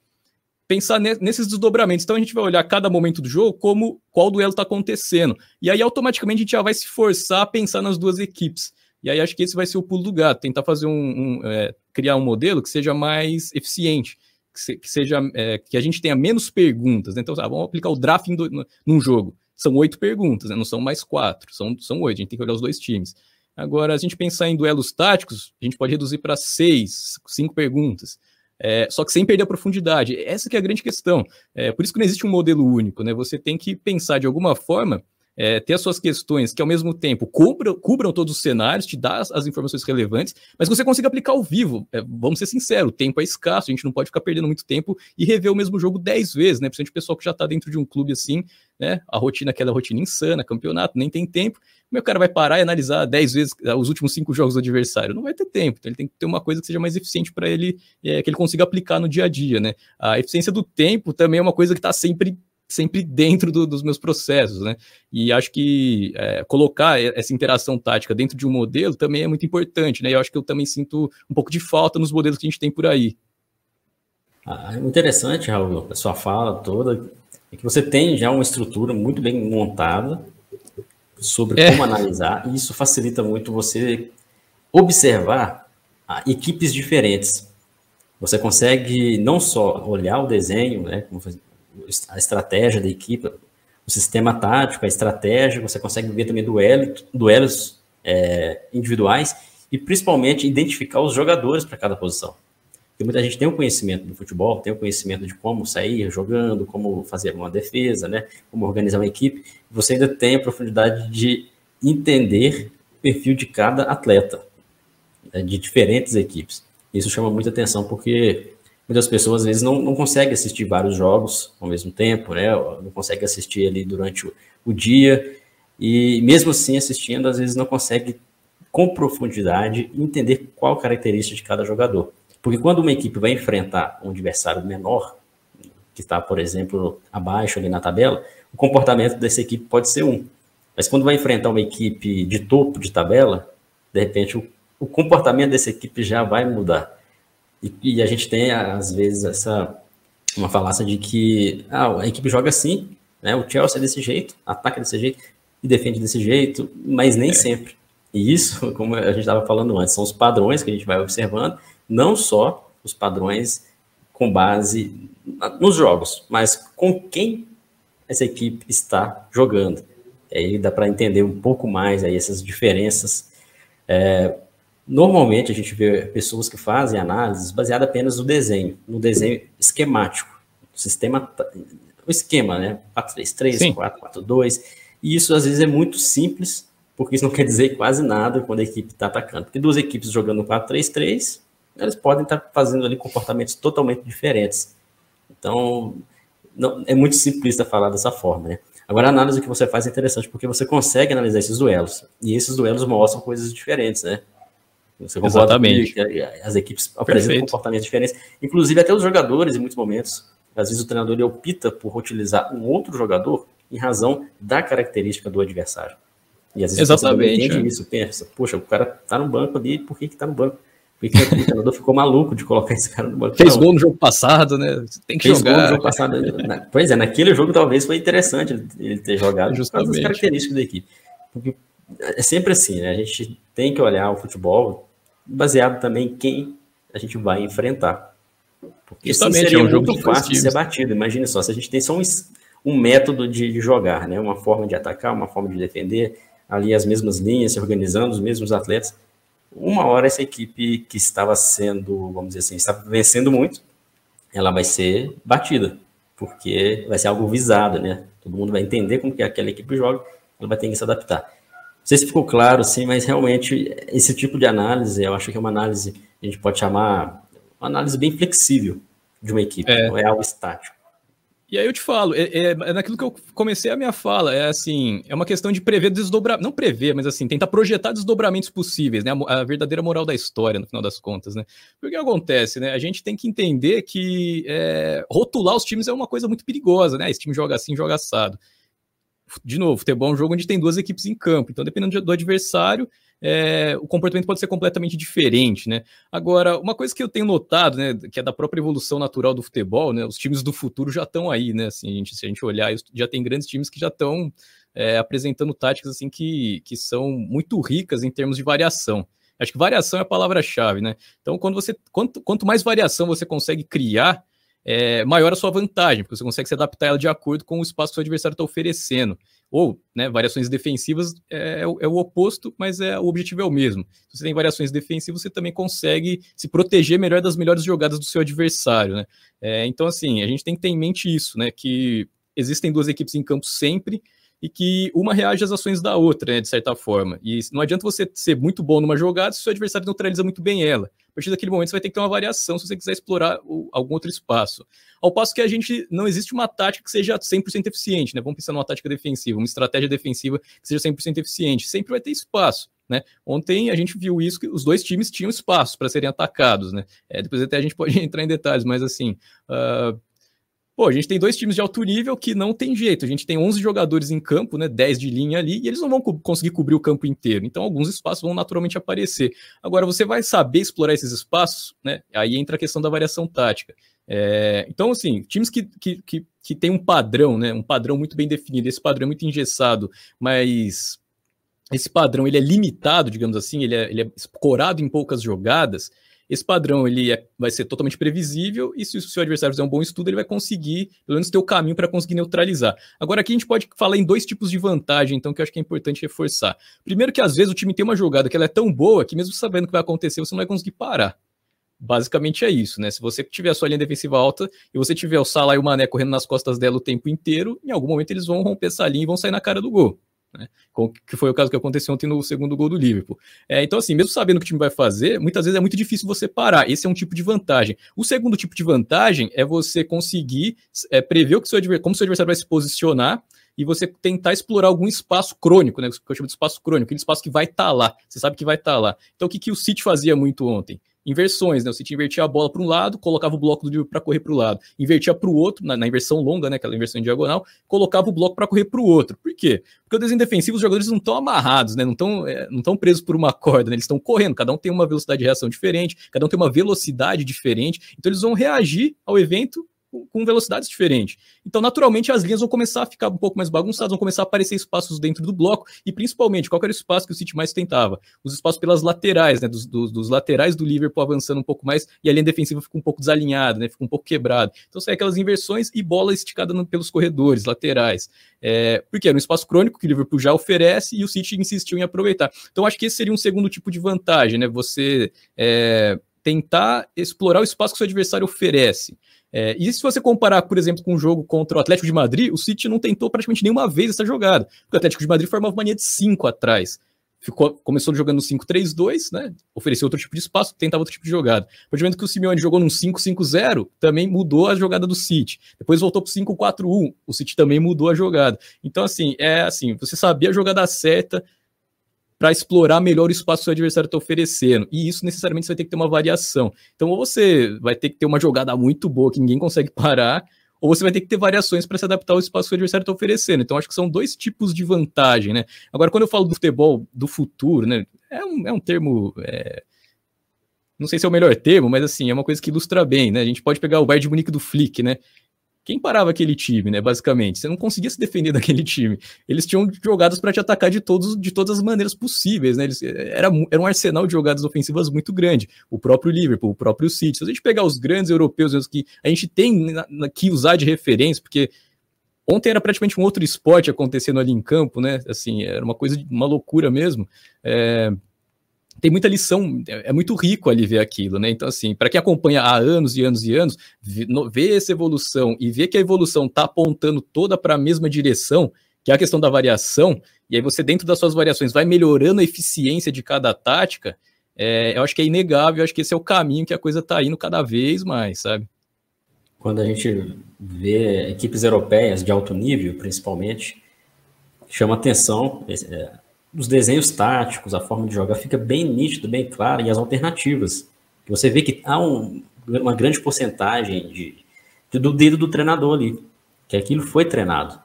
pensar nesses desdobramentos. Então a gente vai olhar cada momento do jogo como qual duelo está acontecendo. E aí automaticamente a gente já vai se forçar a pensar nas duas equipes. E aí acho que esse vai ser o pulo do gato, tentar fazer um, um é, criar um modelo que seja mais eficiente que, seja é, que a gente tenha menos perguntas. Né? Então, ah, vamos aplicar o drafting do, num jogo. São oito perguntas, né? não são mais quatro, são, são oito. A gente tem que olhar os dois times. Agora, a gente pensar em duelos táticos, a gente pode reduzir para seis, cinco perguntas. É, só que sem perder a profundidade. Essa é a grande questão. É, por isso que não existe um modelo único, né? Você tem que pensar de alguma forma é, ter as suas questões que ao mesmo tempo cubram, cubram todos os cenários, te dá as, as, informações relevantes, mas que você consiga aplicar ao vivo. É, vamos ser sinceros, o tempo é escasso, a gente não pode ficar perdendo muito tempo e rever o mesmo jogo dez vezes, né? Principalmente o pessoal que já está dentro de um clube assim, né? A rotina, aquela rotina insana, campeonato, nem tem tempo. O meu cara vai parar e analisar dez vezes ah, os últimos cinco jogos do adversário. Não vai ter tempo, então ele tem que ter uma coisa que seja mais eficiente para ele, é, que ele consiga aplicar no dia a dia, né? A eficiência do tempo também é uma coisa que está sempre sempre dentro do, dos meus processos, né? E acho que é, colocar essa interação tática dentro de um modelo também é muito importante, né? E eu acho que eu também sinto um pouco de falta nos modelos que a gente tem por aí. Ah, interessante, Raul, a sua fala toda, é que você tem já uma estrutura muito bem montada sobre é. como analisar, e isso facilita muito você observar ah, equipes diferentes. Você consegue não só olhar o desenho, né, como a estratégia da equipe, o sistema tático, a estratégia, você consegue ver também duelo, duelos é, individuais e principalmente identificar os jogadores para cada posição. Porque muita gente tem o um conhecimento do futebol, tem o um conhecimento de como sair jogando, como fazer uma defesa, né, como organizar uma equipe, você ainda tem a profundidade de entender o perfil de cada atleta, né, de diferentes equipes. Isso chama muita atenção porque muitas pessoas às vezes não, não conseguem assistir vários jogos ao mesmo tempo, né? Não consegue assistir ali durante o, o dia e mesmo assim assistindo às vezes não consegue com profundidade entender qual característica de cada jogador. Porque quando uma equipe vai enfrentar um adversário menor, que está, por exemplo, abaixo ali na tabela, o comportamento dessa equipe pode ser um. Mas quando vai enfrentar uma equipe de topo de tabela, de repente o, o comportamento dessa equipe já vai mudar. E, e, a gente tem, às vezes, essa uma falácia de que ah, a equipe joga assim, né? O Chelsea é desse jeito, ataca desse jeito e defende desse jeito, mas nem é. sempre. E isso, como a gente estava falando antes, são os padrões que a gente vai observando, não só os padrões com base nos jogos, mas com quem essa equipe está jogando. Aí dá para entender um pouco mais aí essas diferenças. É, Normalmente a gente vê pessoas que fazem análises baseada apenas no desenho, no desenho esquemático, o sistema, o esquema, né? 433, 442, e isso às vezes é muito simples porque isso não quer dizer quase nada quando a equipe está atacando. Porque duas equipes jogando 4-3-3, elas podem estar tá fazendo ali comportamentos totalmente diferentes. Então, não, é muito simplista falar dessa forma, né? Agora, a análise que você faz é interessante, porque você consegue analisar esses duelos, e esses duelos mostram coisas diferentes, né? Você Exatamente. Que as equipes apresentam Perfeito. comportamentos diferentes, inclusive até os jogadores, em muitos momentos. Às vezes o treinador opta por utilizar um outro jogador em razão da característica do adversário. E às vezes Exatamente, você entende é. isso, pensa, poxa, o cara tá no banco ali, por que que tá no banco? Porque o treinador ficou maluco de colocar esse cara no banco. Fez não. gol no jogo passado, né? Tem que Fez jogar. gol no jogo passado. pois é, naquele jogo talvez foi interessante ele ter jogado Justamente. por causa das características da equipe. Porque é sempre assim, né? A gente tem que olhar o futebol baseado também em quem a gente vai enfrentar. Porque Justamente, seria é um muito fácil de ser batido. Imagine só, se a gente tem só um, um método de, de, jogar, né? uma forma de atacar, uma forma de defender, ali as mesmas linhas, se organizando, os mesmos atletas, uma hora essa equipe que estava sendo, vamos dizer assim, estava vencendo muito, ela vai ser batida, porque vai ser algo visado, né? Todo mundo vai entender como que aquela equipe joga, ela vai ter que se adaptar. Não sei se ficou claro, sim, mas realmente esse tipo de análise, eu acho que é uma análise, a gente pode chamar uma análise bem flexível de uma equipe, é. não é algo estático. E aí eu te falo, é, é, é, naquilo que eu comecei a minha fala, é assim, é uma questão de prever desdobrar, não prever, mas assim, tentar projetar desdobramentos possíveis, né? A, a, verdadeira moral da história, no final das contas, né? Porque o que acontece, né? A gente tem que entender que é, rotular os times é uma coisa muito perigosa, né? Esse time joga assim, joga assado. De novo, futebol é um jogo onde tem duas equipes em campo, então dependendo do adversário, é, o comportamento pode ser completamente diferente, né? Agora, uma coisa que eu tenho notado, né, que é da própria evolução natural do futebol, né? Os times do futuro já estão aí, né? Assim, a gente, se a gente olhar, já tem grandes times que já estão é, apresentando táticas assim que, que são muito ricas em termos de variação. Acho que variação é a palavra-chave, né? Então, quando você quanto, quanto mais variação você consegue criar, é, maior a sua vantagem, porque você consegue se adaptar ela de acordo com o espaço que o seu adversário está oferecendo. Ou, né, variações defensivas é, é, é, o oposto, mas é o objetivo é o mesmo. Se você tem variações defensivas, você também consegue se proteger melhor das melhores jogadas do seu adversário, né? É, então, assim, a gente tem que ter em mente isso, né? Que existem duas equipes em campo sempre, e que uma reage às ações da outra, né, de certa forma. E não adianta você ser muito bom numa jogada se o seu adversário neutraliza muito bem ela. Partir daquele momento você vai ter que ter uma variação se você quiser explorar algum outro espaço. Ao passo que a gente não existe uma tática que seja 100% eficiente, né? Vamos pensar numa tática defensiva, uma estratégia defensiva que seja 100% eficiente. Sempre vai ter espaço. Né? Ontem a gente viu isso que os dois times tinham espaço para serem atacados, né? É, depois até a gente pode entrar em detalhes, mas assim, uh, Pô, a gente tem dois times de alto nível que não tem jeito. A gente tem 11 jogadores em campo, né, 10 de linha ali, e eles não vão co conseguir cobrir o campo inteiro. Então, alguns espaços vão naturalmente aparecer. Agora, você vai saber explorar esses espaços, né? Aí entra a questão da variação tática. É, então, assim, times que, que, que, que tem um padrão, né, um padrão muito bem definido, esse padrão é muito engessado, mas esse padrão ele é limitado, digamos assim, ele é, ele é escorado em poucas jogadas, esse padrão ele é, vai ser totalmente previsível e se o seu adversário fizer um bom estudo, ele vai conseguir, pelo menos, ter o caminho para conseguir neutralizar. Agora, aqui a gente pode falar em dois tipos de vantagem, então, que eu acho que é importante reforçar. Primeiro, que às vezes o time tem uma jogada que ela é tão boa que, mesmo sabendo o que vai acontecer, você não vai conseguir parar. Basicamente é isso, né? Se você tiver a sua linha defensiva alta e você tiver o Salah e o Mané correndo nas costas dela o tempo inteiro, em algum momento eles vão romper essa linha e vão sair na cara do gol. Né? Que foi o caso que aconteceu ontem no segundo gol do Liverpool. É, então, assim, mesmo sabendo o que o time vai fazer, muitas vezes é muito difícil você parar. Esse é um tipo de vantagem. O segundo tipo de vantagem é você conseguir é, prever o que seu como seu adversário vai se posicionar e você tentar explorar algum espaço crônico, né? Que eu chamo de espaço crônico, aquele espaço que vai estar tá lá. Você sabe que vai estar tá lá. Então, o que, que o City fazia muito ontem? Inversões, né? O City invertia a bola para um lado, colocava o bloco do livro para correr para o lado, invertia para o outro, na, na, inversão longa, né? Aquela inversão em diagonal, colocava o bloco para correr para o outro. Por quê? Porque o desenho defensivo, os jogadores não estão amarrados, né? Não estão é, não presos por uma corda, né? Eles estão correndo, cada um tem uma velocidade de reação diferente, cada um tem uma velocidade diferente, então eles vão reagir ao evento com velocidades diferentes. Então, naturalmente, as linhas vão começar a ficar um pouco mais bagunçadas, vão começar a aparecer espaços dentro do bloco, e principalmente, qual era o espaço que o City mais tentava? Os espaços pelas laterais, né? Dos, dos, dos, laterais do Liverpool avançando um pouco mais, e a linha defensiva fica um pouco desalinhada, né? Fica um pouco quebrada. Então, sai aquelas inversões e bola esticada no, pelos corredores laterais. É, porque era um espaço crônico que o Liverpool já oferece e o City insistiu em aproveitar. Então, acho que esse seria um segundo tipo de vantagem, né? Você é, tentar explorar o espaço que o seu adversário oferece. É, e se você comparar, por exemplo, com o jogo contra o Atlético de Madrid, o City não tentou praticamente nenhuma vez essa jogada. Porque o Atlético de Madrid formava mania de cinco atrás. ficou, começou jogando no 5-3-2, né? Ofereceu outro tipo de espaço, tentava outro tipo de jogada. A partir do momento que o Simeone jogou num 5-5-0, também mudou a jogada do City. Depois voltou pro 5-4-1, o City também mudou a jogada. Então, assim, é assim, você sabia a jogada certa para explorar melhor o espaço que o adversário está oferecendo. E isso necessariamente você vai ter que ter uma variação. Então, ou você vai ter que ter uma jogada muito boa que ninguém consegue parar, ou você vai ter que ter variações para se adaptar ao espaço que o adversário está oferecendo. Então, acho que são dois tipos de vantagem, né? Agora, quando eu falo do futebol do futuro, né? É um, é um termo. É... Não sei se é o melhor termo, mas assim, é uma coisa que ilustra bem, né? A gente pode pegar o Bayern de Munique do Flick, né? Quem parava aquele time, né? Basicamente, você não conseguia se defender daquele time. Eles tinham jogadas para te atacar de, todos, de todas as maneiras possíveis, né? Eles, era, era um arsenal de jogadas ofensivas muito grande. O próprio Liverpool, o próprio City. Se a gente pegar os grandes europeus que a gente tem na, na, que usar de referência, porque ontem era praticamente um outro esporte acontecendo ali em campo, né? Assim, era uma coisa, uma loucura mesmo. É, tem muita lição, é, é muito rico ali ver aquilo, né? Então, assim, para quem acompanha há anos e anos e anos, ver essa evolução e ver que a evolução está apontando toda para a mesma direção, que é a questão da variação, e aí você, dentro das suas variações, vai melhorando a eficiência de cada tática, é, eu acho que é inegável, eu acho que esse é o caminho que a coisa está indo cada vez mais, sabe? Quando a gente vê equipes europeias de alto nível, principalmente, chama atenção. É, os desenhos táticos, a forma de jogar fica bem nítido, bem claro, e as alternativas. Você vê que há um, uma grande porcentagem de, do dedo do treinador ali, que aquilo foi treinado.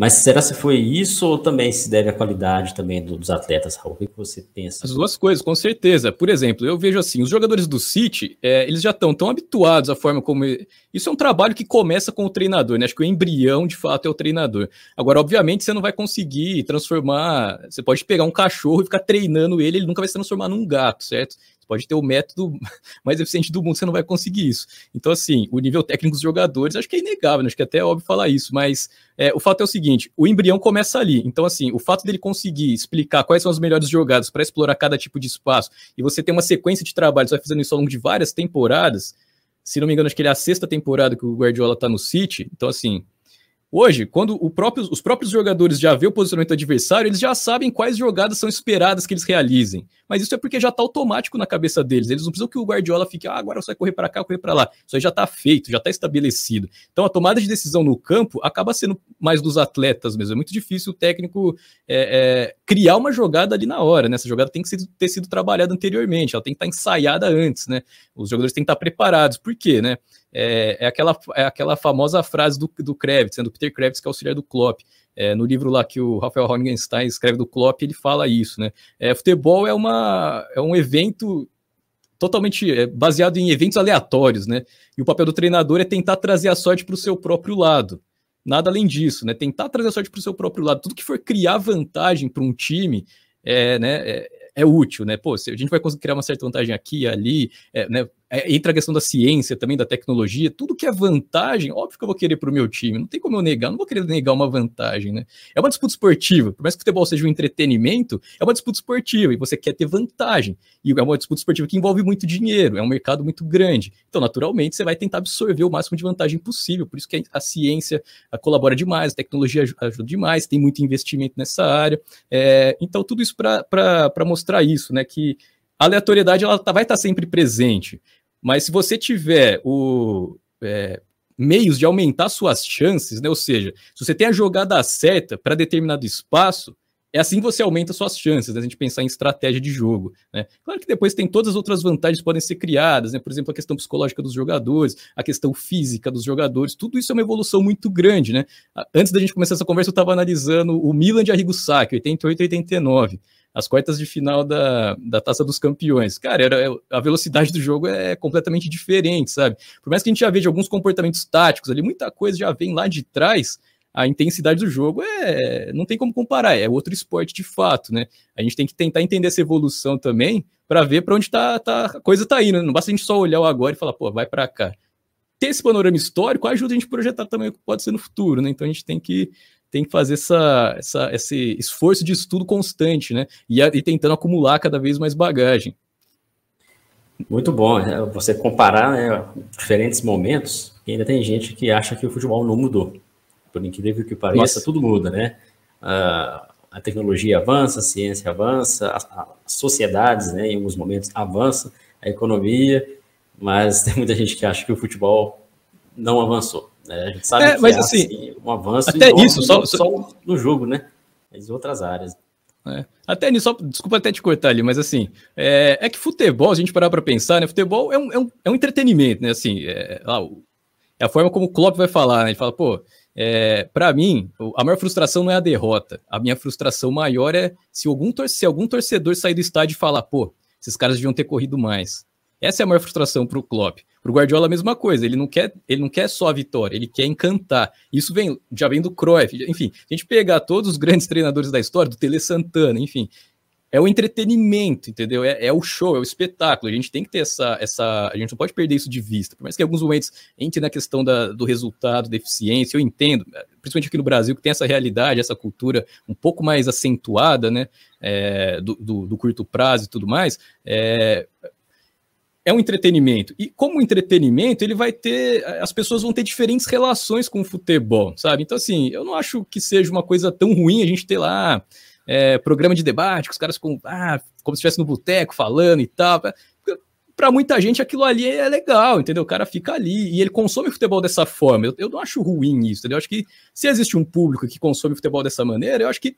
Mas será se foi isso ou também se deve à qualidade também dos atletas, Raul? O que você pensa? As duas coisas, com certeza. Por exemplo, eu vejo assim, os jogadores do City, é, eles já estão tão habituados à forma como... Isso é um trabalho que começa com o treinador, né? Acho que o embrião, de fato, é o treinador. Agora, obviamente, você não vai conseguir transformar... Você pode pegar um cachorro e ficar treinando ele, ele nunca vai se transformar num gato, certo? Pode ter o método mais eficiente do mundo, você não vai conseguir isso. Então, assim, o nível técnico dos jogadores, acho que é inegável, né? acho que é até óbvio falar isso, mas é, o fato é o seguinte: o embrião começa ali. Então, assim, o fato dele conseguir explicar quais são as melhores jogadas para explorar cada tipo de espaço, e você tem uma sequência de trabalho, você vai fazendo isso ao longo de várias temporadas. Se não me engano, acho que ele é a sexta temporada que o Guardiola tá no City. Então, assim, Hoje, quando próprio, os próprios jogadores já vê o posicionamento do adversário, eles já sabem quais jogadas são esperadas que eles realizem. Mas isso é porque já está automático na cabeça deles. Eles não precisam que o Guardiola fique, ah, agora você vai correr para cá, correr para lá. Isso aí já está feito, já está estabelecido. Então a tomada de decisão no campo acaba sendo mais dos atletas mesmo. É muito difícil o técnico é, é, criar uma jogada ali na hora. Né? Essa jogada tem que ser, ter sido trabalhada anteriormente, ela tem que estar tá ensaiada antes. Né? Os jogadores têm que estar tá preparados. Por quê? Né? É, é, aquela, é aquela famosa frase do, do Kravitz, né, do Peter Kravitz, que é auxiliar do Klopp. É, no livro lá que o Rafael Hornigenstein escreve do Klopp, ele fala isso, né? É, futebol é, uma, é um evento totalmente é, baseado em eventos aleatórios, né? E o papel do treinador é tentar trazer a sorte para o seu próprio lado. Nada além disso, né? Tentar trazer a sorte para o seu próprio lado. Tudo que for criar vantagem para um time, é, né, é, é útil, né? Pô, a gente vai conseguir criar uma certa vantagem aqui, ali, é, né? É, entra a questão da ciência também, da tecnologia, tudo que é vantagem, óbvio que eu vou querer para o meu time, não tem como eu negar, não vou querer negar uma vantagem, né? É uma disputa esportiva, por mais que o futebol seja um entretenimento, é uma disputa esportiva e você quer ter vantagem, e é uma disputa esportiva que envolve muito dinheiro, é um mercado muito grande, então naturalmente você vai tentar absorver o máximo de vantagem possível, por isso que a ciência colabora demais, a tecnologia ajuda demais, tem muito investimento nessa área, é, então tudo isso para mostrar isso, né, que a aleatoriedade ela tá, vai estar tá sempre presente. Mas se você tiver o, é, meios de aumentar suas chances, né? Ou seja, se você tem a jogada certa para determinado espaço, é assim que você aumenta suas chances, né? a gente pensar em estratégia de jogo. Né? Claro que depois tem todas as outras vantagens que podem ser criadas, né? por exemplo, a questão psicológica dos jogadores, a questão física dos jogadores, tudo isso é uma evolução muito grande. Né? Antes da gente começar essa conversa, eu estava analisando o Milan de Arrigo Sacchi, 88 e 89 as quartas de final da, da Taça dos Campeões. Cara, era, a velocidade do jogo é completamente diferente, sabe? Por mais que a gente já veja alguns comportamentos táticos ali, muita coisa já vem lá de trás. A intensidade do jogo é não tem como comparar, é outro esporte de fato, né? A gente tem que tentar entender essa evolução também para ver para onde tá, tá, a coisa tá indo. Não basta a gente só olhar o agora e falar, pô, vai para cá. Ter esse panorama histórico ajuda a gente a projetar também o que pode ser no futuro, né? Então a gente tem que tem que fazer essa, essa, esse esforço de estudo constante, né? E, e tentando acumular cada vez mais bagagem. Muito bom é, você comparar né, diferentes momentos, e ainda tem gente que acha que o futebol não mudou. Por incrível que pareça, Nossa. tudo muda, né? Uh, a tecnologia avança, a ciência avança, as, as sociedades, né, em alguns momentos, avançam, a economia, mas tem muita gente que acha que o futebol não avançou. Né? A gente sabe é, que mas, assim, assim, um avanço até isso, só, só no jogo, né? Mas em outras áreas. É. Até nisso, só, desculpa até te cortar ali, mas assim, é, é que futebol, a gente parar para pensar, né? Futebol é um, é um, é um entretenimento, né? Assim, é, é a forma como o Klopp vai falar, né? Ele fala, pô, é, para mim, a maior frustração não é a derrota. A minha frustração maior é se algum, se algum torcedor sair do estádio e falar, pô, esses caras deviam ter corrido mais. Essa é a maior frustração para o Klopp. Para o Guardiola a mesma coisa. Ele não quer, ele não quer só a vitória, ele quer encantar. Isso vem já vem do Cruyff. Enfim, a gente pegar todos os grandes treinadores da história, do Tele Santana, enfim, é o entretenimento, entendeu? É, é, o show, é o espetáculo. A gente tem que ter essa, essa. A gente não pode perder isso de vista. Por mais que em alguns momentos entre na questão da, do resultado, da eficiência, eu entendo, principalmente aqui no Brasil, que tem essa realidade, essa cultura um pouco mais acentuada, né? É, do, do, do, curto prazo e tudo mais. É, é um entretenimento. E como entretenimento, ele vai ter. As pessoas vão ter diferentes relações com o futebol, sabe? Então, assim, eu não acho que seja uma coisa tão ruim a gente ter lá é, programa de debate, com os caras com. Ah, como se estivesse no boteco falando e tal. Para muita gente aquilo ali é legal, entendeu? O cara fica ali e ele consome futebol dessa forma. Eu, eu não acho ruim isso, entendeu? Eu acho que se existe um público que consome futebol dessa maneira, eu acho que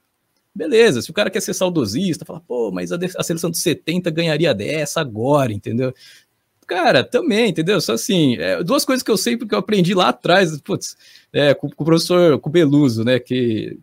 Beleza, se o cara quer ser saudosista, fala, pô, mas a, a seleção de 70 ganharia dessa agora, entendeu? Cara, também, entendeu? Só assim, é, duas coisas que eu sei porque eu aprendi lá atrás, putz, é, com, com, o professor Cubeluso, né, que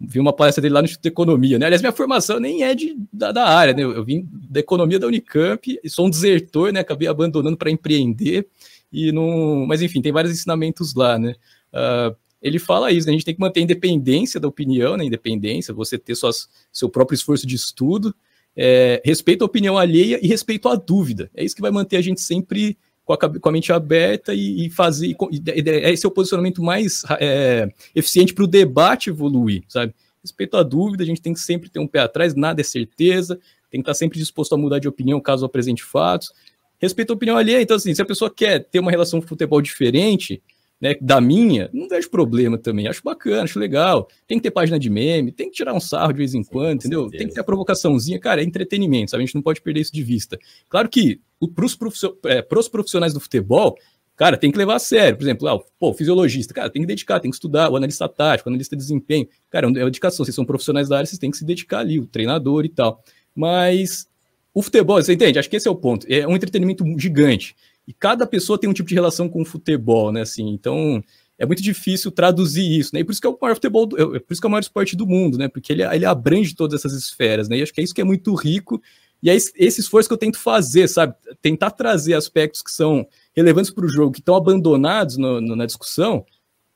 vi uma palestra dele lá no Instituto de Economia, né? Aliás, minha formação nem é de, da, da área, né? Eu vim da economia da Unicamp, sou um desertor, né? Acabei abandonando para empreender e não, mas enfim, tem vários ensinamentos lá, né? Uh, ele fala isso, né? a gente tem que manter a independência da opinião, né? Independência, você ter suas, seu próprio esforço de estudo, é, respeito à opinião alheia e respeito à dúvida. É isso que vai manter a gente sempre com a, com a mente aberta e, e fazer. E, e, esse é o posicionamento mais é, eficiente para o debate evoluir, sabe? Respeito à dúvida, a gente tem que sempre ter um pé atrás, nada é certeza, tem que estar sempre disposto a mudar de opinião caso apresente fatos. Respeito à opinião alheia, então, assim, se a pessoa quer ter uma relação com futebol diferente, né, da minha, não vejo problema também. Acho bacana, acho legal. Tem que ter página de meme, tem que tirar um sarro de vez em quando, Sim, entendeu? Tem que ter a provocaçãozinha. Cara, é entretenimento, sabe? A gente não pode perder isso de vista. Claro que para os é, profissionais do futebol, cara, tem que levar a sério. Por exemplo, ah, pô, o fisiologista, cara, tem que dedicar, tem que estudar, o analista tático, o analista de desempenho. Cara, é uma dedicação. Vocês são profissionais da área, vocês têm que se dedicar ali, o treinador e tal. Mas o futebol, você entende? Acho que esse é o ponto. É um entretenimento gigante. E cada pessoa tem um tipo de relação com o futebol, né? Assim, então é muito difícil traduzir isso, né? E por isso que é o maior futebol, é por isso que é o maior esporte do mundo, né? Porque ele, ele abrange todas essas esferas, né? E acho que é isso que é muito rico. E é esse esforço que eu tento fazer, sabe? Tentar trazer aspectos que são relevantes para o jogo, que estão abandonados no, no, na discussão,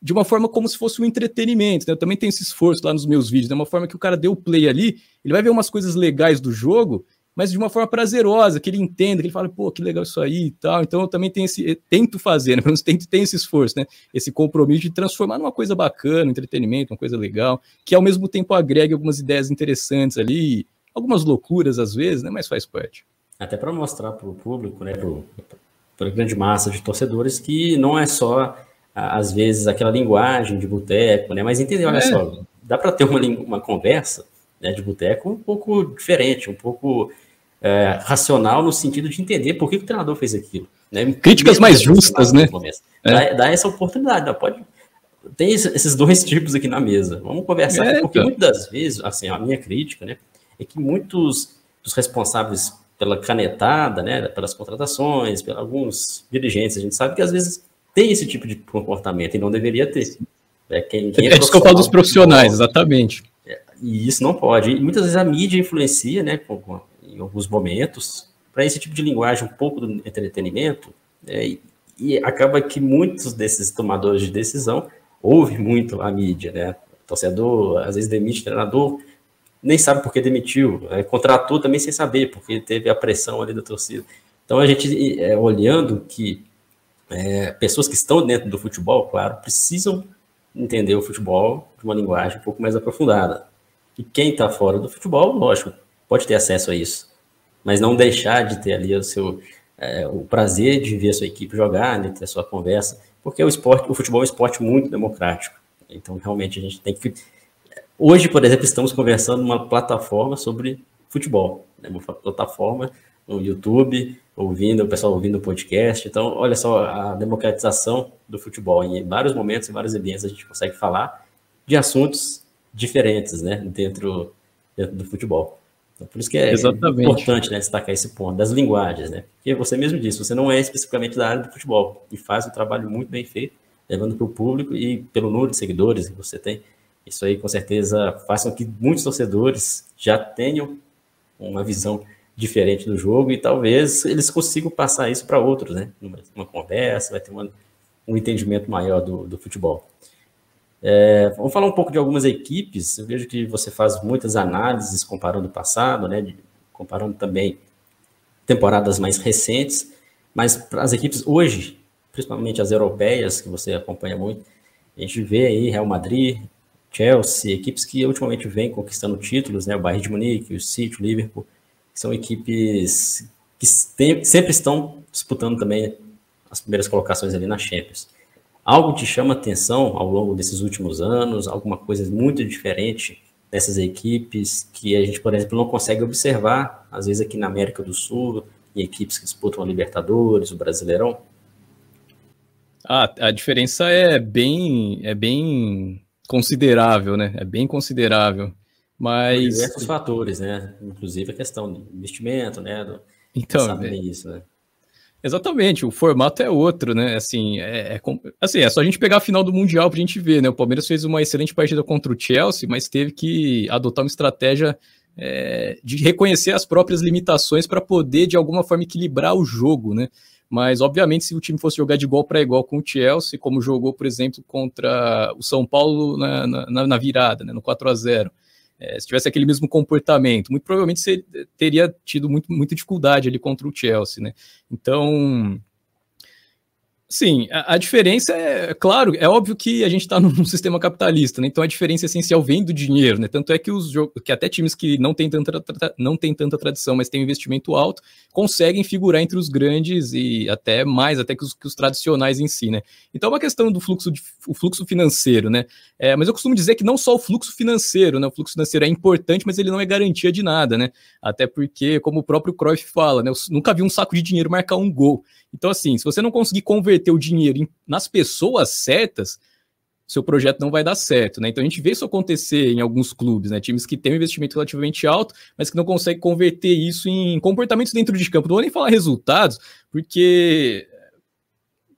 de uma forma como se fosse um entretenimento. Né? Eu também tenho esse esforço lá nos meus vídeos, de né? uma forma que o cara deu play ali, ele vai ver umas coisas legais do jogo mas de uma forma prazerosa, que ele entenda, que ele fala, pô, que legal isso aí e tal. Então eu também tenho esse, tento fazer, né? Pelo menos tento, tenho esse esforço, né? Esse compromisso de transformar numa coisa bacana, um entretenimento, uma coisa legal, que ao mesmo tempo agregue algumas ideias interessantes ali, algumas loucuras às vezes, né? Mas faz parte. Até para mostrar para o público, né? Para a grande massa de torcedores que não é só às vezes aquela linguagem de boteco, né? Mas entender, olha é. só, dá para ter uma, uma conversa né, de boteco um pouco diferente, um pouco é, racional no sentido de entender por que, que o treinador fez aquilo. Né? Críticas mais justas, né? É. Dá, dá, essa oportunidade, pode. Tem esses dois tipos aqui na mesa. Vamos conversar, é, porque então. muitas das vezes, assim, a minha crítica, né, é que muitos dos responsáveis pela canetada, né, pelas contratações, por alguns dirigentes, a gente sabe que às vezes tem esse tipo de comportamento e não deveria ter. É, quem, quem é, é isso que eu falo dos profissionais, exatamente. É, e isso não pode. E muitas vezes a mídia influencia, né, com, com em alguns momentos, para esse tipo de linguagem um pouco do entretenimento, é, e, acaba que muitos desses tomadores de decisão ouvem muito a mídia, né? Torcedor às vezes demite treinador, nem sabe por que demitiu, né? contratou também sem saber, porque teve a pressão ali da torcida. Então a gente é, olhando que é, pessoas que estão dentro do futebol, claro, precisam entender o futebol de uma linguagem um pouco mais aprofundada. E quem está fora do futebol, lógico, pode ter acesso a isso, mas não deixar de ter ali o seu é, o prazer de ver a sua equipe jogar, de ter a sua conversa, porque o esporte, o futebol é um esporte muito democrático. Então, realmente, a gente tem que Hoje, por exemplo, estamos conversando numa plataforma sobre futebol, né? uma plataforma no YouTube, ouvindo, o pessoal ouvindo o podcast. Então, olha só a democratização do futebol. Em vários momentos, em vários ambientes, a gente consegue falar de assuntos diferentes, né, dentro, dentro do futebol. Então, por isso que é Exatamente. importante né, destacar esse ponto das linguagens, né? Porque você mesmo disse, você não é especificamente da área do futebol e faz um trabalho muito bem feito, levando para o público e pelo número de seguidores que você tem. Isso aí, com certeza, faz com que muitos torcedores já tenham uma visão diferente do jogo e talvez eles consigam passar isso para outros, né? Numa, numa, conversa, vai ter uma, um entendimento maior do, do futebol. É, vamos falar um pouco de algumas equipes. Eu vejo que você faz muitas análises comparando o passado, né? Comparando também temporadas mais recentes, mas para as equipes hoje, principalmente as europeias, que você acompanha muito, a gente vê aí Real Madrid, Chelsea, equipes que ultimamente vêm conquistando títulos, né? O Bayern de Munique, o City, o Liverpool, são equipes que sempre estão disputando também as primeiras colocações ali na Champions. Algo te chama atenção ao longo desses últimos anos? Alguma coisa muito diferente dessas equipes que a gente, por exemplo, não consegue observar, às vezes aqui na América do Sul, em equipes que disputam a Libertadores, o Brasileirão? Ah, a diferença é bem, é bem considerável, né? É bem considerável. Mas. Diversos fatores, né? Inclusive a questão do investimento, né? Do... Então, é... isso, né? Exatamente, o formato é outro, né? Assim é, é, assim, é só a gente pegar a final do Mundial pra gente ver, né? O Palmeiras fez uma excelente partida contra o Chelsea, mas teve que adotar uma estratégia é, de reconhecer as próprias limitações para poder, de alguma forma, equilibrar o jogo, né? Mas, obviamente, se o time fosse jogar de igual para igual com o Chelsea, como jogou, por exemplo, contra o São Paulo na, na, na virada, né, no 4 a 0 é, se tivesse aquele mesmo comportamento, muito provavelmente você teria tido muito, muita dificuldade ali contra o Chelsea, né? Então, Sim, a, a, diferença é, claro, é óbvio que a gente está num sistema capitalista, né? Então a diferença essencial vem do dinheiro, né? Tanto é que os que até times que não têm tanta, não tem tanta tradição, mas têm um investimento alto, conseguem figurar entre os grandes e até mais até que os, que os tradicionais em si, né? Então é uma questão do fluxo, de, o fluxo financeiro, né? É, mas eu costumo dizer que não só o fluxo financeiro, né? O fluxo financeiro é importante, mas ele não é garantia de nada, né? Até porque, como o próprio Cruyff fala, né? Eu nunca vi um saco de dinheiro marcar um gol. Então, assim, se você não conseguir converter o dinheiro em, nas pessoas certas, seu projeto não vai dar certo, né? Então a gente vê isso acontecer em alguns clubes, né? Times que têm um investimento relativamente alto, mas que não conseguem converter isso em comportamentos dentro de campo. Não vou nem falar resultados, porque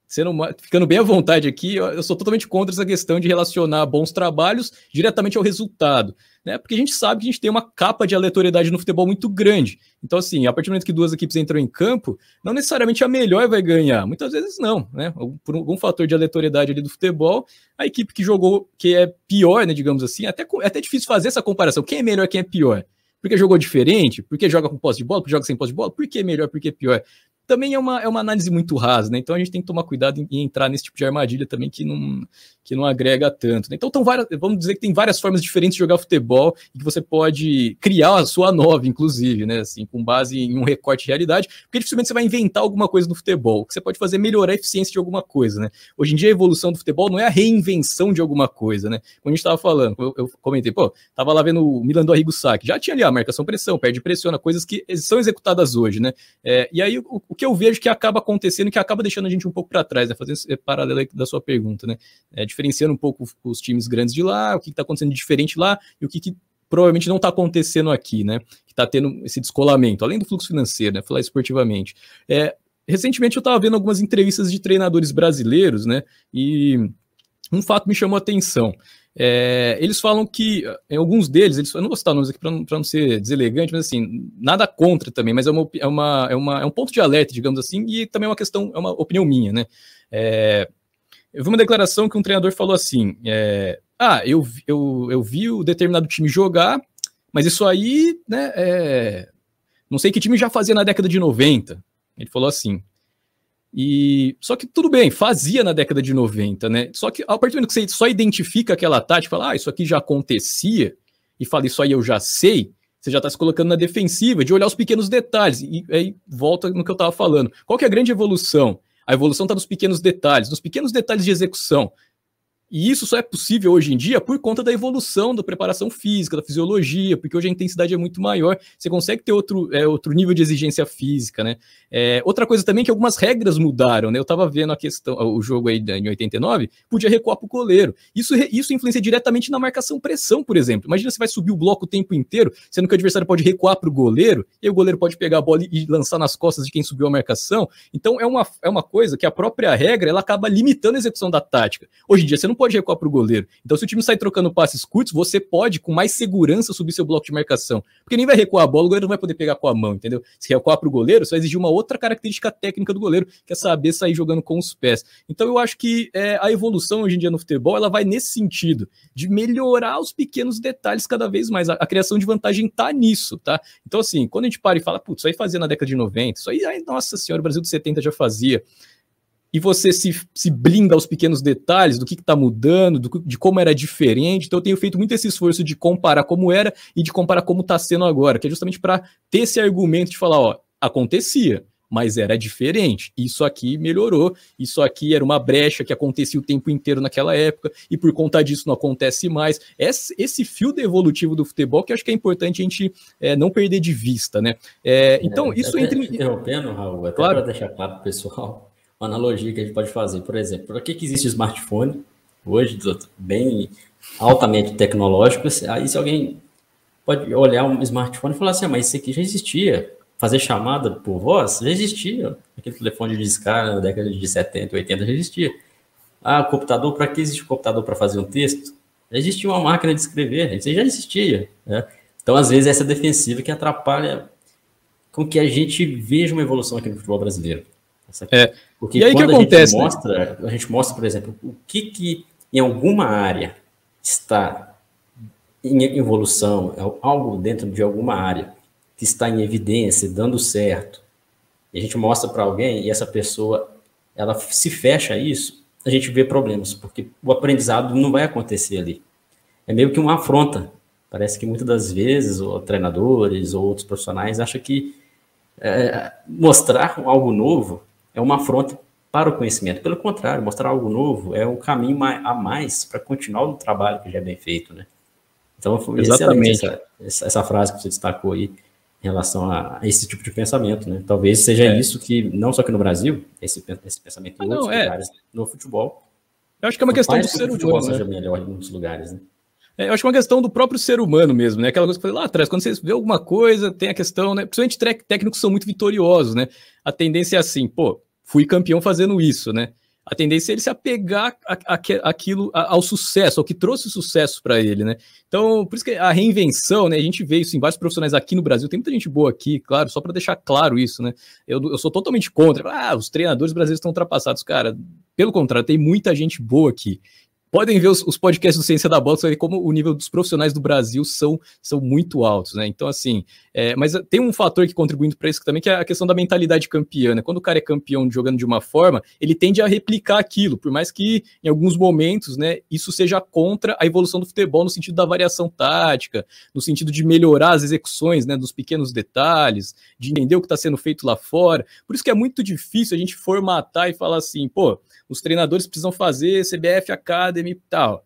sendo ficando bem à vontade aqui, eu sou totalmente contra essa questão de relacionar bons trabalhos diretamente ao resultado né? Porque a gente sabe que a gente tem uma capa de aleatoriedade no futebol muito grande. Então, assim, a partir do momento que duas equipes entram em campo, não necessariamente a melhor vai ganhar. Muitas vezes não, né? Por algum fator de aleatoriedade ali do futebol, a equipe que jogou, que é pior, né, digamos assim, até, é até difícil fazer essa comparação. Quem é melhor, quem é pior? Porque jogou diferente? Porque joga com posse de bola? Porque joga sem posse de bola? Por que melhor? Por que pior? Também é uma, é uma análise muito rasa, né? Então a gente tem que tomar cuidado em, em entrar nesse tipo de armadilha também que não, que não agrega tanto. Né? Então, tão várias, vamos dizer que tem várias formas diferentes de jogar futebol e que você pode criar a sua nova, inclusive, né? Assim, com base em um recorte de realidade, porque dificilmente você vai inventar alguma coisa no futebol. O que você pode fazer é melhorar a eficiência de alguma coisa, né? Hoje em dia, a evolução do futebol não é a reinvenção de alguma coisa, né? Como a gente estava falando, eu, eu, comentei, pô, tava lá vendo o Milan do Arrigo Sacchi, já tinha ali a marcação pressão, perde pressiona, coisas que são executadas hoje, né? É, e aí, o, o, que eu vejo que acaba acontecendo, que acaba deixando a gente um pouco para trás, né? Fazendo paralelo da sua pergunta, né? É, diferenciando um pouco os times grandes de lá, o que está acontecendo de diferente lá e o que, que provavelmente não está acontecendo aqui, né? Que está tendo esse descolamento, além do fluxo financeiro, né? Falar esportivamente. É, recentemente eu estava vendo algumas entrevistas de treinadores brasileiros, né? E um fato me chamou a atenção. É, eles falam que, em alguns deles, eles, eu não vou citar nomes aqui para não, não ser deselegante, mas assim, nada contra também, mas é, uma, é, uma, é, uma, é um ponto de alerta, digamos assim, e também é uma questão, é uma opinião minha, né? É, eu vi uma declaração que um treinador falou assim: é, ah, eu, eu, eu vi o determinado time jogar, mas isso aí, né, é, não sei que time já fazia na década de 90. Ele falou assim. E só que tudo bem, fazia na década de 90, né? Só que a partir do momento que você só identifica aquela tática, fala, ah, isso aqui já acontecia, e fala, isso aí eu já sei, você já está se colocando na defensiva, de olhar os pequenos detalhes. E aí volta no que eu estava falando. Qual que é a grande evolução? A evolução está nos pequenos detalhes, nos pequenos detalhes de execução. E isso só é possível hoje em dia por conta da evolução da preparação física, da fisiologia, porque hoje a intensidade é muito maior, você consegue ter outro, é, outro nível de exigência física, né? É, outra coisa também é que algumas regras mudaram, né? Eu tava vendo a questão, o jogo aí em 89, podia recuar pro goleiro. Isso, isso influencia diretamente na marcação-pressão, por exemplo. Imagina você vai subir o bloco o tempo inteiro, sendo que o adversário pode recuar pro goleiro, e o goleiro pode pegar a bola e lançar nas costas de quem subiu a marcação. Então é uma, é uma coisa que a própria regra ela acaba limitando a execução da tática. Hoje em dia você não pode recuar para o goleiro. Então, se o time sai trocando passes curtos, você pode, com mais segurança, subir seu bloco de marcação. Porque nem vai recuar a bola, o goleiro não vai poder pegar com a mão, entendeu? Se recuar para o goleiro, vai exigir uma outra característica técnica do goleiro, que é saber sair jogando com os pés. Então, eu acho que é, a evolução hoje em dia no futebol, ela vai nesse sentido, de melhorar os pequenos detalhes cada vez mais. A, a criação de vantagem está nisso, tá? Então, assim, quando a gente para e fala, putz, isso aí fazia na década de 90, isso aí, ai, nossa senhora, o Brasil de 70 já fazia e você se, se blinda aos pequenos detalhes do que está mudando, do, de como era diferente. Então, eu tenho feito muito esse esforço de comparar como era e de comparar como está sendo agora, que é justamente para ter esse argumento de falar: ó, acontecia, mas era diferente. Isso aqui melhorou, isso aqui era uma brecha que acontecia o tempo inteiro naquela época, e por conta disso não acontece mais. Esse, esse fio evolutivo do futebol que eu acho que é importante a gente é, não perder de vista, né? É, então, é, isso entre. Interrompendo, Raul, até claro. para deixar claro para o pessoal uma analogia que a gente pode fazer. Por exemplo, para que, que existe smartphone hoje, bem altamente tecnológico? Aí se alguém pode olhar um smartphone e falar assim, ah, mas isso aqui já existia. Fazer chamada por voz já existia. Aquele telefone de discar na década de 70, 80 já existia. Ah, computador, para que existe computador para fazer um texto? Já existia uma máquina de escrever, isso já existia. Né? Então, às vezes, essa defensiva que atrapalha com que a gente veja uma evolução aqui no futebol brasileiro. É. Porque e aí que acontece? A gente, mostra, a gente mostra, por exemplo, o que, que em alguma área está em evolução, é algo dentro de alguma área que está em evidência, dando certo, e a gente mostra para alguém e essa pessoa ela se fecha a isso, a gente vê problemas, porque o aprendizado não vai acontecer ali. É meio que uma afronta. Parece que muitas das vezes, ou treinadores ou outros profissionais acham que é, mostrar algo novo é uma afronta para o conhecimento. Pelo contrário, mostrar algo novo é um caminho a mais para continuar o trabalho que já é bem feito, né? Então, foi exatamente essa, essa, frase que você destacou aí em relação a, esse tipo de pensamento, né? Talvez seja é. isso que, não só aqui no Brasil, esse, esse pensamento em ah, outros não, é. lugares, no futebol. Eu acho que é uma questão do ser humano. futebol né? seja melhor em muitos lugares, né? É, eu acho que é uma questão do próprio ser humano mesmo, né? Aquela coisa que eu falei lá atrás, quando você vê alguma coisa, tem a questão, né? Principalmente técnicos são muito vitoriosos, né? A tendência é assim, pô, fui campeão fazendo isso, né? A tendência é ele se apegar aquilo, ao sucesso, ao que trouxe sucesso para ele, né? Então, por isso que a reinvenção, né? A gente vê isso em vários profissionais aqui no Brasil, tem muita gente boa aqui, claro, só para deixar claro isso, né? Eu, eu sou totalmente contra. Ah, os treinadores brasileiros estão ultrapassados, cara. Pelo contrário, tem muita gente boa aqui podem ver os, os, podcasts do Ciência da Bola, como o nível dos profissionais do Brasil são, são muito altos, né? Então, assim, é, mas tem um fator que contribuindo para isso também, que é a questão da mentalidade campeã, né? Quando o cara é campeão jogando de uma forma, ele tende a replicar aquilo, por mais que em alguns momentos, né, isso seja contra a evolução do futebol no sentido da variação tática, no sentido de melhorar as execuções, né, dos pequenos detalhes, de entender o que está sendo feito lá fora. Por isso que é muito difícil a gente formatar e falar assim, pô, os treinadores precisam fazer CBF E tal.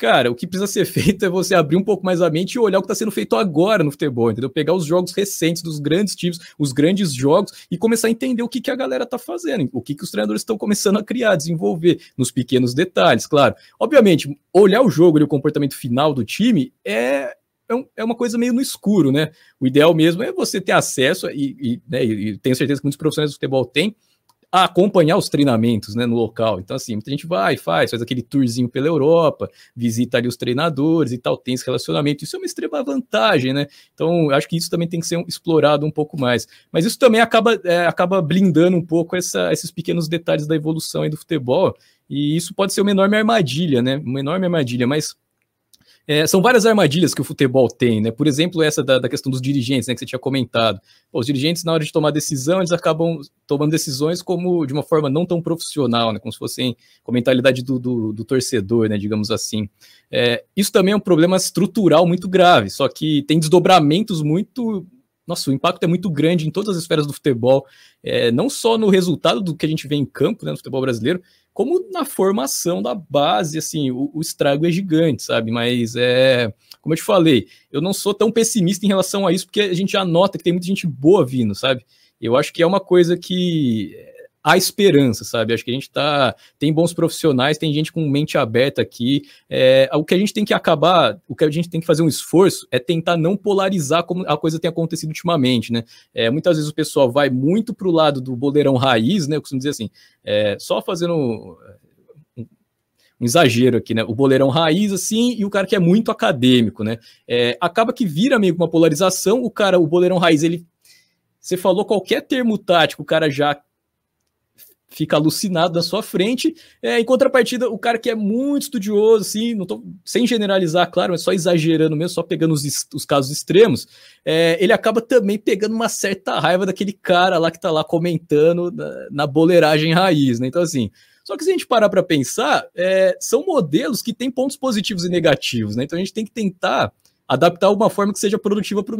Cara, o que precisa ser feito é você abrir um pouco mais a mente e olhar o que está sendo feito agora no futebol, entendeu? Pegar os jogos recentes dos grandes times, os grandes jogos e começar a entender o que, que a galera está fazendo, o que, que os treinadores estão começando a criar, desenvolver nos pequenos detalhes, claro. Obviamente, olhar o jogo e o comportamento final do time é, é, é uma coisa meio no escuro, né? O ideal mesmo é você ter acesso, e, e, né, e tenho certeza que muitos profissionais do futebol têm, a acompanhar os treinamentos né, no local. Então, assim, muita gente vai, faz, faz aquele tourzinho pela Europa, visita ali os treinadores e tal, tem esse relacionamento. Isso é uma extrema vantagem, né? Então, acho que isso também tem que ser explorado um pouco mais. Mas isso também acaba, é, acaba blindando um pouco essa, esses pequenos detalhes da evolução do futebol. E isso pode ser uma enorme armadilha, né? Uma enorme armadilha, mas é, são várias armadilhas que o futebol tem, né? Por exemplo, essa da, da questão dos dirigentes, né, que você tinha comentado. Pô, os dirigentes, na hora de tomar decisão, eles acabam tomando decisões como de uma forma não tão profissional, né? Como se fossem com a mentalidade do, do, do torcedor, né? Digamos assim. É, isso também é um problema estrutural muito grave, só que tem desdobramentos muito nossa, o impacto é muito grande em todas as esferas do futebol, é, não só no resultado do que a gente vê em campo, né, no futebol brasileiro, como na formação da base, assim, o, o estrago é gigante, sabe? Mas é, como eu te falei, eu não sou tão pessimista em relação a isso, porque a gente já nota que tem muita gente boa vindo, sabe? Eu acho que é uma coisa que há esperança, sabe? Acho que a gente tá. Tem bons profissionais, tem gente com mente aberta aqui. É, o que a gente tem que acabar, o que a gente tem que fazer um esforço é tentar não polarizar como a coisa tem acontecido ultimamente, né? É, muitas vezes o pessoal vai muito pro lado do boleirão raiz, né? Eu costumo dizer assim, é, só fazendo um, exagero aqui, né? O boleirão raiz, assim, e o cara que é muito acadêmico, né? É, acaba que vira meio uma polarização. O cara, o boleirão raiz, ele. Você falou qualquer termo tático, o cara já fica alucinado na sua frente. É, em contrapartida, o cara que é muito estudioso, assim, não tô, sem generalizar, claro, mas só exagerando mesmo, só pegando os, os casos extremos, é, ele acaba também pegando uma certa raiva daquele cara lá que tá lá comentando na, na boleiragem raiz, né? Então, assim. Só que se a gente parar para pensar, é, são modelos que têm pontos positivos e negativos, né? Então a gente tem que tentar adaptar uma forma que seja produtiva para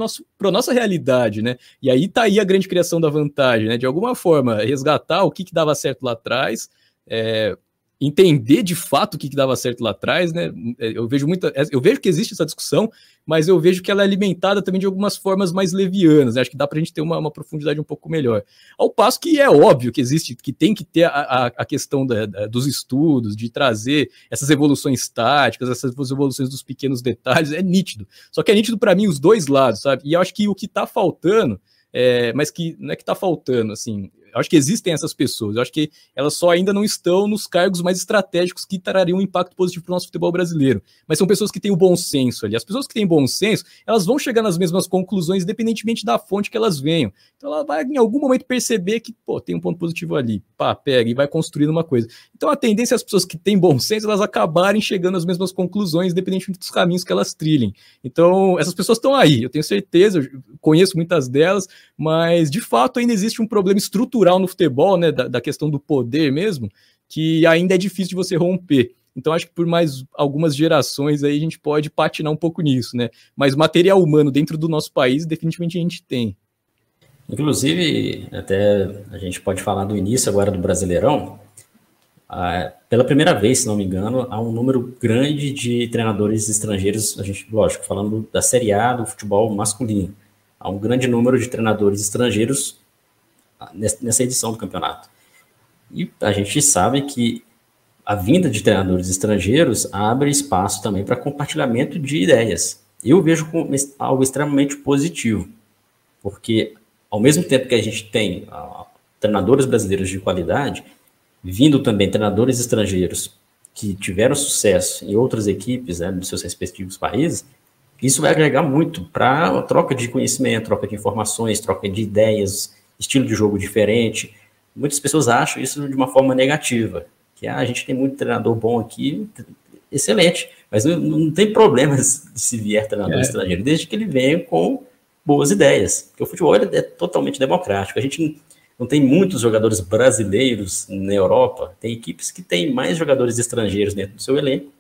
a nossa realidade, né? E aí tá aí a grande criação da vantagem, né? De alguma forma, resgatar o que, que dava certo lá atrás, é, entender de fato o que, que dava certo lá atrás, né? Eu vejo muita, eu vejo que existe essa discussão, mas eu vejo que ela é alimentada também de algumas formas mais levianas. Né? Acho que dá para a gente ter uma, uma, profundidade um pouco melhor. Ao passo que é óbvio que existe, que tem que ter a, a, a questão da, da, dos estudos, de trazer essas evoluções táticas, essas evoluções dos pequenos detalhes, é nítido. Só que é nítido para mim os dois lados, sabe? E eu acho que o que está faltando é, mas que não é que está faltando, assim, eu acho que existem essas pessoas, eu acho que elas só ainda não estão nos cargos mais estratégicos que trariam um impacto positivo para o nosso futebol brasileiro. Mas são pessoas que têm o bom senso ali. As pessoas que têm bom senso, elas vão chegar nas mesmas conclusões, independentemente da fonte que elas venham. Então ela vai em algum momento perceber que, pô, tem um ponto positivo ali, pá, pega e vai construindo uma coisa. Então a tendência é as pessoas que têm bom senso, elas acabarem chegando às mesmas conclusões, independentemente dos caminhos que elas trilhem. Então essas pessoas estão aí, eu tenho certeza, eu conheço muitas delas, mas de fato ainda existe um problema estrutural estrutural no futebol, né, da, da questão do poder mesmo, que ainda é difícil de você romper. Então, acho que por mais algumas gerações aí a gente pode patinar um pouco nisso, né? Mas material humano dentro do nosso país, definitivamente a gente tem. Inclusive, até a gente pode falar do início agora do Brasileirão. Ah, pela primeira vez, se não me engano, há um número grande de treinadores estrangeiros, a gente, lógico, falando da Série A do futebol masculino. Há um grande número de treinadores estrangeiros nessa edição do campeonato. E a gente sabe que a vinda de treinadores estrangeiros abre espaço também para compartilhamento de ideias. Eu vejo como algo extremamente positivo, porque ao mesmo tempo que a gente tem treinadores brasileiros de qualidade, vindo também treinadores estrangeiros que tiveram sucesso em outras equipes né, dos seus respectivos países, isso vai agregar muito para a troca de conhecimento, troca de informações, troca de ideias, estilo de jogo diferente. Muitas pessoas acham isso de uma forma negativa, que ah, a gente tem muito treinador bom aqui, excelente, mas não, não tem problemas se vier treinador é. estrangeiro, desde que ele venha com boas ideias, porque o futebol é totalmente democrático. A gente não tem muitos jogadores brasileiros na Europa, tem equipes que têm mais jogadores estrangeiros dentro do seu elenco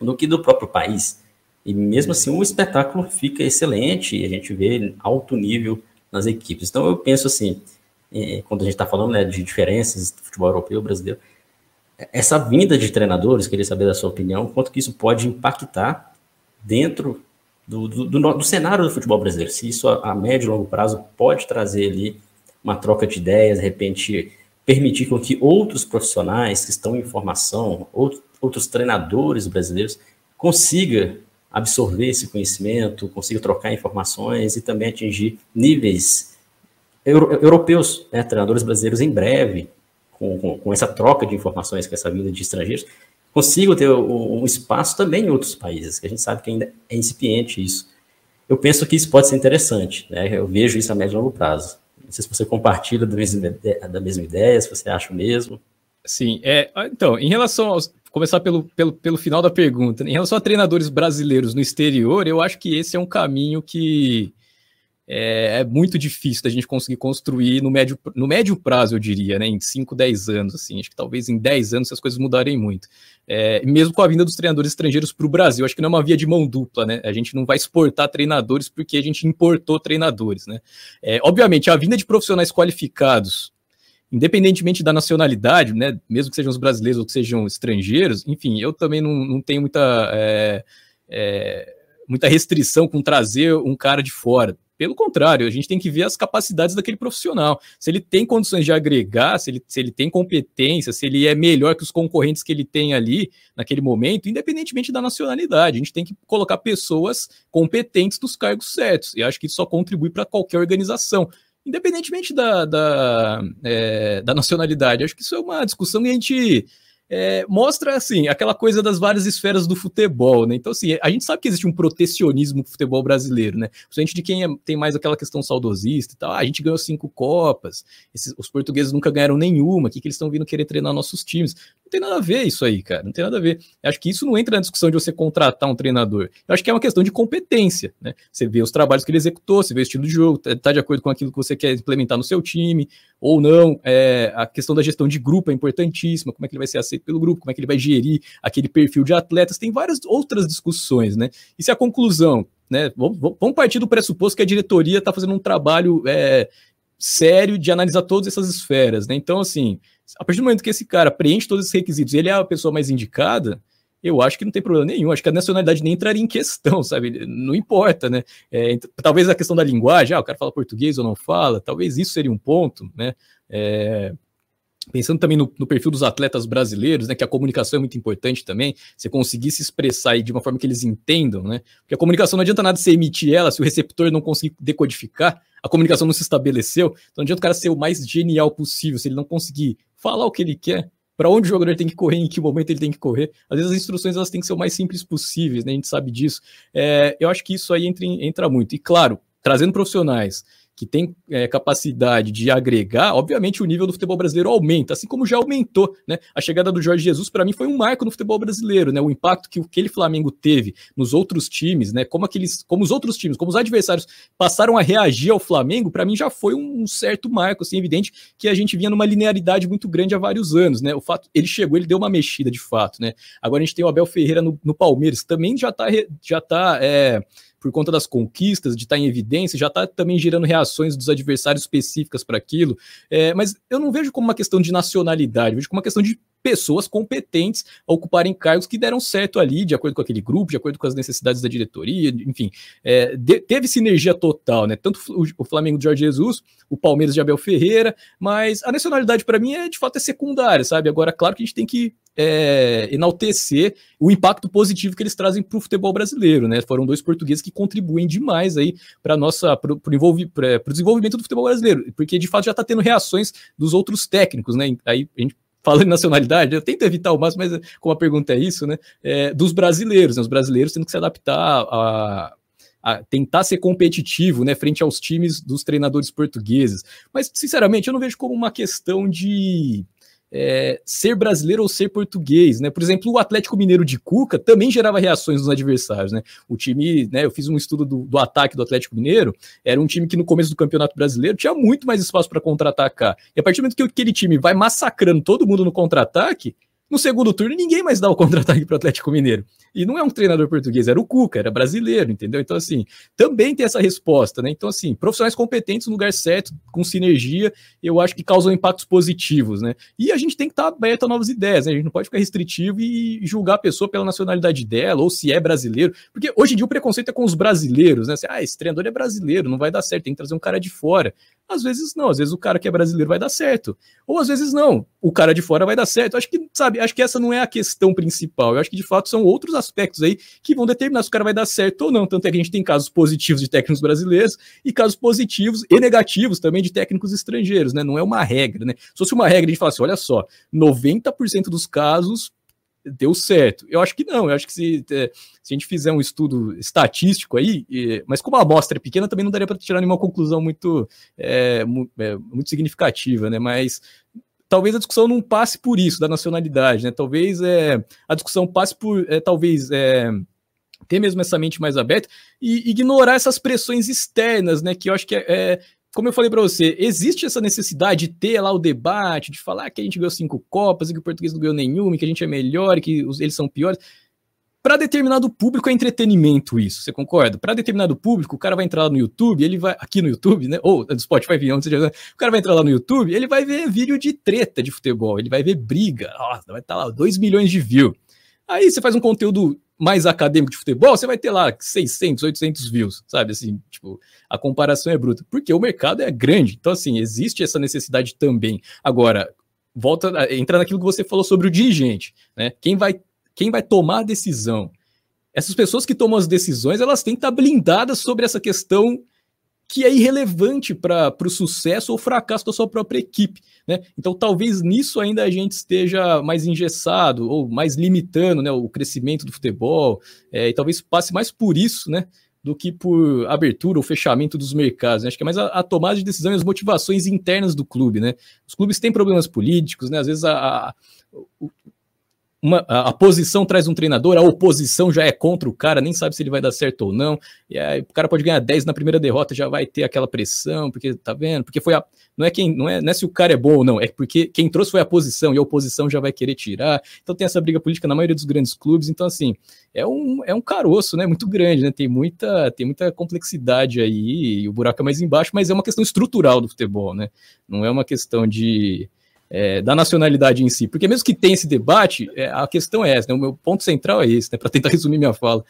do que do próprio país. E mesmo assim, o espetáculo fica excelente, e a gente vê alto nível nas equipes. Então eu penso assim, é, quando a gente está falando né, de diferenças do futebol europeu e brasileiro, essa vinda de treinadores, queria saber da sua opinião, quanto que isso pode impactar dentro do, do, do, do cenário do futebol brasileiro, se isso a, a, médio e longo prazo pode trazer ali uma troca de ideias, de repente permitir com que outros profissionais que estão em formação, outros, outros treinadores brasileiros, consiga absorver esse conhecimento, consiga trocar informações e também atingir níveis euro, europeus, né, treinadores brasileiros em breve, com, com, com, essa troca de informações, com essa vinda de estrangeiros, consigam ter um, espaço também em outros países, que a gente sabe que ainda é incipiente isso. Eu penso que isso pode ser interessante, né? eu vejo isso a médio e longo prazo. Não sei se você compartilha da mesma, da mesma ideia, se você acha o mesmo. Sim, é, então, em relação aos, começar pelo, pelo, pelo final da pergunta. Em relação a treinadores brasileiros no exterior, eu acho que esse é um caminho que é, é, muito difícil da gente conseguir construir no médio, no médio prazo, eu diria, né? Em 5, 10 anos, assim. Acho que talvez em 10 anos as coisas mudarem muito. É, mesmo com a vinda dos treinadores estrangeiros para o Brasil, acho que não é uma via de mão dupla, né? A gente não vai exportar treinadores porque a gente importou treinadores, né? É, obviamente, a vinda de profissionais qualificados, independentemente da nacionalidade, né? Mesmo que sejam os brasileiros ou que sejam estrangeiros, enfim, eu também não, não tenho muita. É, é muita restrição com trazer um cara de fora. Pelo contrário, a gente tem que ver as capacidades daquele profissional. Se ele tem condições de agregar, se ele, se ele tem competência, se ele é melhor que os concorrentes que ele tem ali naquele momento, independentemente da nacionalidade. A gente tem que colocar pessoas competentes nos cargos certos. E acho que isso só contribui para qualquer organização independentemente da, da, é, da, nacionalidade. Acho que isso é uma discussão que a gente é, mostra assim aquela coisa das várias esferas do futebol, né? Então, assim, a gente sabe que existe um protecionismo no futebol brasileiro, né? Principalmente de quem é, tem mais aquela questão saudosista e tal. Ah, a gente ganhou cinco Copas, esses, os portugueses nunca ganharam nenhuma, o que, que eles estão vindo querer treinar nossos times? Não tem nada a ver isso aí, cara. Não tem nada a ver. Eu acho que isso não entra na discussão de você contratar um treinador. Eu acho que é uma questão de competência, né? Você vê os trabalhos que ele executou, você vê o estilo de jogo, tá, tá de acordo com aquilo que você quer implementar no seu time, ou não. É, a questão da gestão de grupo é importantíssima, como é que ele vai ser aceito pelo grupo, como é que ele vai gerir aquele perfil de atletas, tem várias outras discussões, né? E se a conclusão, né? Vamos partir do pressuposto que a diretoria está fazendo um trabalho é, sério de analisar todas essas esferas, né? Então, assim, a partir do momento que esse cara preenche todos esses requisitos, ele é a pessoa mais indicada, eu acho que não tem problema nenhum. Acho que a nacionalidade nem entraria em questão, sabe? Não importa, né? É, talvez a questão da linguagem, ah, o cara fala português ou não fala, talvez isso seria um ponto, né? É, Pensando também no, no, perfil dos atletas brasileiros, né, que a comunicação é muito importante também, você conseguir se expressar de uma forma que eles entendam, né? Porque a comunicação não adianta nada você emitir ela se o receptor não conseguir decodificar, a comunicação não se estabeleceu, então não adianta o cara ser o mais genial possível, se ele não conseguir falar o que ele quer, para onde o jogador tem que correr, em que momento ele tem que correr. Às vezes as instruções elas têm que ser o mais simples possíveis, né? A gente sabe disso. É, eu acho que isso aí entra, entra muito. E claro, trazendo profissionais que tem é, capacidade de agregar, obviamente o nível do futebol brasileiro aumenta, assim como já aumentou, né? A chegada do Jorge Jesus para mim foi um marco no futebol brasileiro, né? O impacto que aquele Flamengo teve nos outros times, né? Como aqueles, como os outros times, como os adversários passaram a reagir ao Flamengo, para mim já foi um certo marco, assim, evidente que a gente vinha numa linearidade muito grande há vários anos, né? O fato, ele chegou, ele deu uma mexida de fato, né? Agora a gente tem o Abel Ferreira no, no Palmeiras, também já tá, já tá é, por conta das conquistas, de estar em evidência, já está também gerando reações dos adversários específicas para aquilo. É, mas eu não vejo como uma questão de nacionalidade, vejo como uma questão de pessoas competentes a ocuparem cargos que deram certo ali, de acordo com aquele grupo, de acordo com as necessidades da diretoria, enfim, é, de, teve sinergia total, né? Tanto o, o, Flamengo de Jorge Jesus, o Palmeiras de Abel Ferreira, mas a nacionalidade para mim é de fato é secundária, sabe? Agora, claro que a gente tem que é, enaltecer o impacto positivo que eles trazem para o futebol brasileiro, né? Foram dois portugueses que contribuem demais aí para nossa para o desenvolvimento do futebol brasileiro, porque de fato já está tendo reações dos outros técnicos, né? Aí a gente falando em nacionalidade, eu tento evitar o máximo, mas como a pergunta é isso, né? É, dos brasileiros, né? Os brasileiros tendo que se adaptar a, a tentar ser competitivo, né, frente aos times dos treinadores portugueses. Mas, sinceramente, eu não vejo como uma questão de é, ser brasileiro ou ser português, né? Por exemplo, o Atlético Mineiro de Cuca também gerava reações dos adversários, né? O time, né? Eu fiz um estudo do, do ataque do Atlético Mineiro, era um time que no começo do Campeonato Brasileiro tinha muito mais espaço para contra-atacar. E a partir do momento que aquele time vai massacrando todo mundo no contra-ataque, no segundo turno, ninguém mais dá o contra-ataque para o Atlético Mineiro. E não é um treinador português, era o Cuca, era brasileiro, entendeu? Então, assim, também tem essa resposta, né? Então, assim, profissionais competentes no lugar certo, com sinergia, eu acho que causam impactos positivos, né? E a gente tem que estar tá aberto a novas ideias, né? A gente não pode ficar restritivo e julgar a pessoa pela nacionalidade dela, ou se é brasileiro, porque hoje em dia o preconceito é com os brasileiros, né? Assim, ah, esse treinador é brasileiro, não vai dar certo, tem que trazer um cara de fora. Às vezes não, às vezes o cara que é brasileiro vai dar certo. Ou às vezes não, o cara de fora vai dar certo. Acho que, sabe, acho que essa não é a questão principal. Eu acho que de fato são outros aspectos aí que vão determinar se o cara vai dar certo ou não. Tanto é que a gente tem casos positivos de técnicos brasileiros e casos positivos e negativos também de técnicos estrangeiros, né? Não é uma regra, né? Se fosse uma regra, a gente fala assim: olha só, 90% dos casos deu certo. Eu acho que não, eu acho que se, é, se a gente fizer um estudo estatístico aí, mas como a amostra é pequena, também não daria para tirar nenhuma conclusão muito, é, é, muito significativa, né? Mas talvez a discussão não passe por isso, da nacionalidade, né? Talvez é, a discussão passe por, é, talvez, é, ter mesmo essa mente mais aberta e ignorar essas pressões externas, né? Que eu acho que é, é como eu falei para você, existe essa necessidade de ter lá o debate, de falar que a gente ganhou cinco Copas e que o português não ganhou nenhuma, que a gente é melhor e que eles são piores. Para determinado público é entretenimento isso, você concorda? Para determinado público, o cara vai entrar lá no YouTube, ele vai aqui no YouTube, né? Ou no Spotify, onde seja, o cara vai entrar lá no YouTube, ele vai ver vídeo de treta de futebol, ele vai ver briga, nossa, vai estar tá lá 2 milhões de views. Aí você faz um conteúdo mais acadêmico de futebol, você vai ter lá 600, 800 views, sabe? Assim, tipo, a comparação é bruta, porque o mercado é grande. Então, assim, existe essa necessidade também. Agora, volta, entra naquilo que você falou sobre o dirigente, né? Quem vai quem vai tomar a decisão. Essas pessoas que tomam as decisões, elas têm que estar blindadas sobre essa questão que é irrelevante para o sucesso ou fracasso da sua própria equipe. Né? Então, talvez nisso ainda a gente esteja mais engessado ou mais limitando né, o crescimento do futebol, é, e talvez passe mais por isso, né? Do que por abertura ou fechamento dos mercados. Né? Acho que é mais a, a, tomada de decisão e as motivações internas do clube. Né? Os clubes têm problemas políticos, né? às vezes a, a uma, a, posição traz um treinador, a oposição já é contra o cara, nem sabe se ele vai dar certo ou não. E aí o cara pode ganhar 10 na primeira derrota, já vai ter aquela pressão, porque tá vendo? Porque foi a. Não é quem, não é, não é se o cara é bom ou não, é porque quem trouxe foi a posição e a oposição já vai querer tirar. Então tem essa briga política na maioria dos grandes clubes. Então, assim, é um, é um caroço, né? Muito grande, né? Tem muita, tem muita complexidade aí, e o buraco é mais embaixo, mas é uma questão estrutural do futebol, né? Não é uma questão de é, da nacionalidade em si. Porque mesmo que tenha esse debate, é, a questão é essa, né? o meu ponto central é esse, né? para tentar resumir minha fala.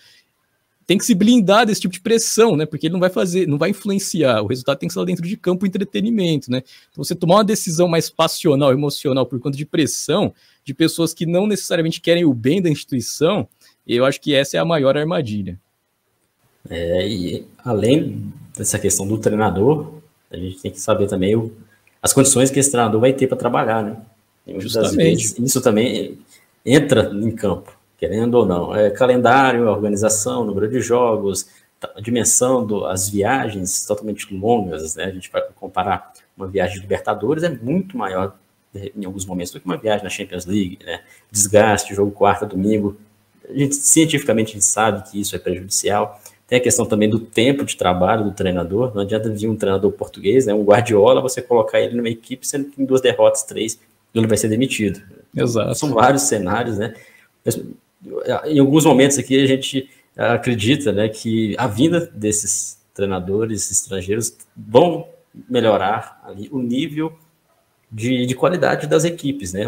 Tem que se blindar desse tipo de pressão, né? Porque ele não vai fazer, não vai influenciar. O resultado tem que ser dentro de campo entretenimento, né? Então, você tomar uma decisão mais passional, emocional, por conta de pressão, de pessoas que não necessariamente querem o bem da instituição, eu acho que essa é a maior armadilha. É, e além dessa questão do treinador, a gente tem que saber também o, as condições que esse treinador vai ter para trabalhar, né? Vezes, isso também entra em campo, querendo ou não. É calendário, organização, número de jogos, a dimensão das viagens totalmente longas, né? A gente vai comparar uma viagem de Libertadores é muito maior em alguns momentos do que uma viagem na Champions League, né? Desgaste, jogo quarta, domingo. A gente, cientificamente a gente sabe que isso é prejudicial. Tem a questão também do tempo de trabalho do treinador. Não adianta vir um treinador português, né, um Guardiola, você colocar ele numa equipe, sendo que em duas derrotas, três, ele vai ser demitido. Exato. São vários cenários, né? Em alguns momentos aqui a gente acredita, né, que a vinda desses treinadores estrangeiros vão melhorar ali o nível de, de qualidade das equipes, né?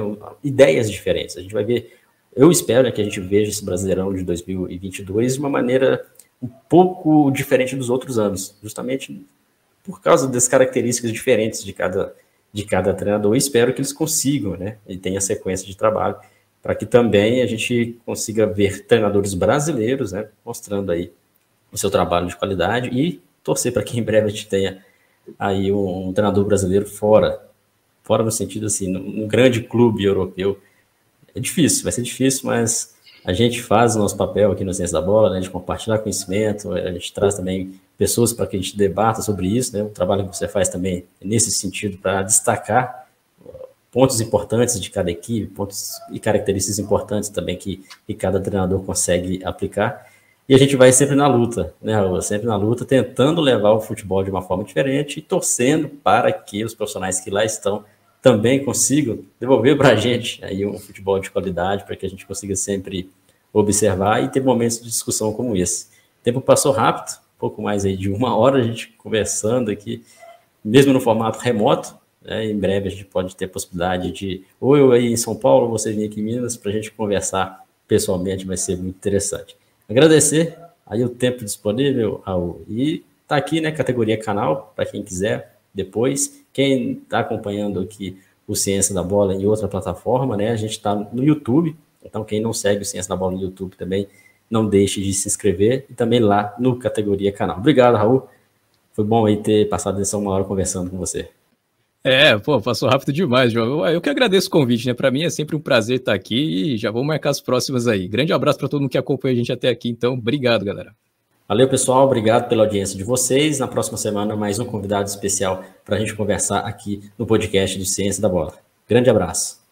Ideias diferentes. A gente vai ver. Eu espero né, que a gente veja esse Brasileirão de 2022 de uma maneira um pouco diferente dos outros anos, justamente por causa das características diferentes de cada, de cada treinador. E espero que eles consigam, né? E tenha sequência de trabalho, para que também a gente consiga ver treinadores brasileiros, né? Mostrando aí o seu trabalho de qualidade e torcer para que em breve a gente tenha aí um, um treinador brasileiro fora, fora no sentido assim, num grande clube europeu. É difícil, vai ser difícil, mas a gente faz o nosso papel aqui no Ciência da Bola, né, de compartilhar conhecimento, a gente traz também pessoas para que a gente debata sobre isso, né, o trabalho que você faz também nesse sentido para destacar pontos importantes de cada equipe, pontos e características importantes também que, que cada treinador consegue aplicar. E a gente vai sempre na luta, né, Raul? Sempre na luta, tentando levar o futebol de uma forma diferente e torcendo para que os profissionais que lá estão também consigam devolver para a gente aí um futebol de qualidade, para que a gente consiga sempre observar e ter momentos de discussão como esse. O tempo passou rápido, pouco mais aí de uma hora a gente conversando aqui, mesmo no formato remoto. Né, em breve a gente pode ter a possibilidade de, ou eu aí em São Paulo, você vir aqui em Minas, para a gente conversar pessoalmente, vai ser muito interessante. Agradecer aí o tempo disponível, Raul, e tá aqui, né, categoria canal, para quem quiser depois. Quem está acompanhando aqui o Ciência da Bola em outra plataforma, né? A gente está no YouTube, então quem não segue o Ciência da Bola no YouTube também não deixe de se inscrever e também lá no categoria canal. Obrigado, Raul. Foi bom aí ter passado essa uma hora conversando com você. É, pô, passou rápido demais, João. Eu que agradeço o convite, né? Para mim é sempre um prazer estar aqui e já vou marcar as próximas aí. Grande abraço para todo mundo que acompanha a gente até aqui, então, obrigado, galera. Valeu, pessoal. Obrigado pela audiência de vocês. Na próxima semana, mais um convidado especial para a gente conversar aqui no podcast de Ciência da Bola. Grande abraço.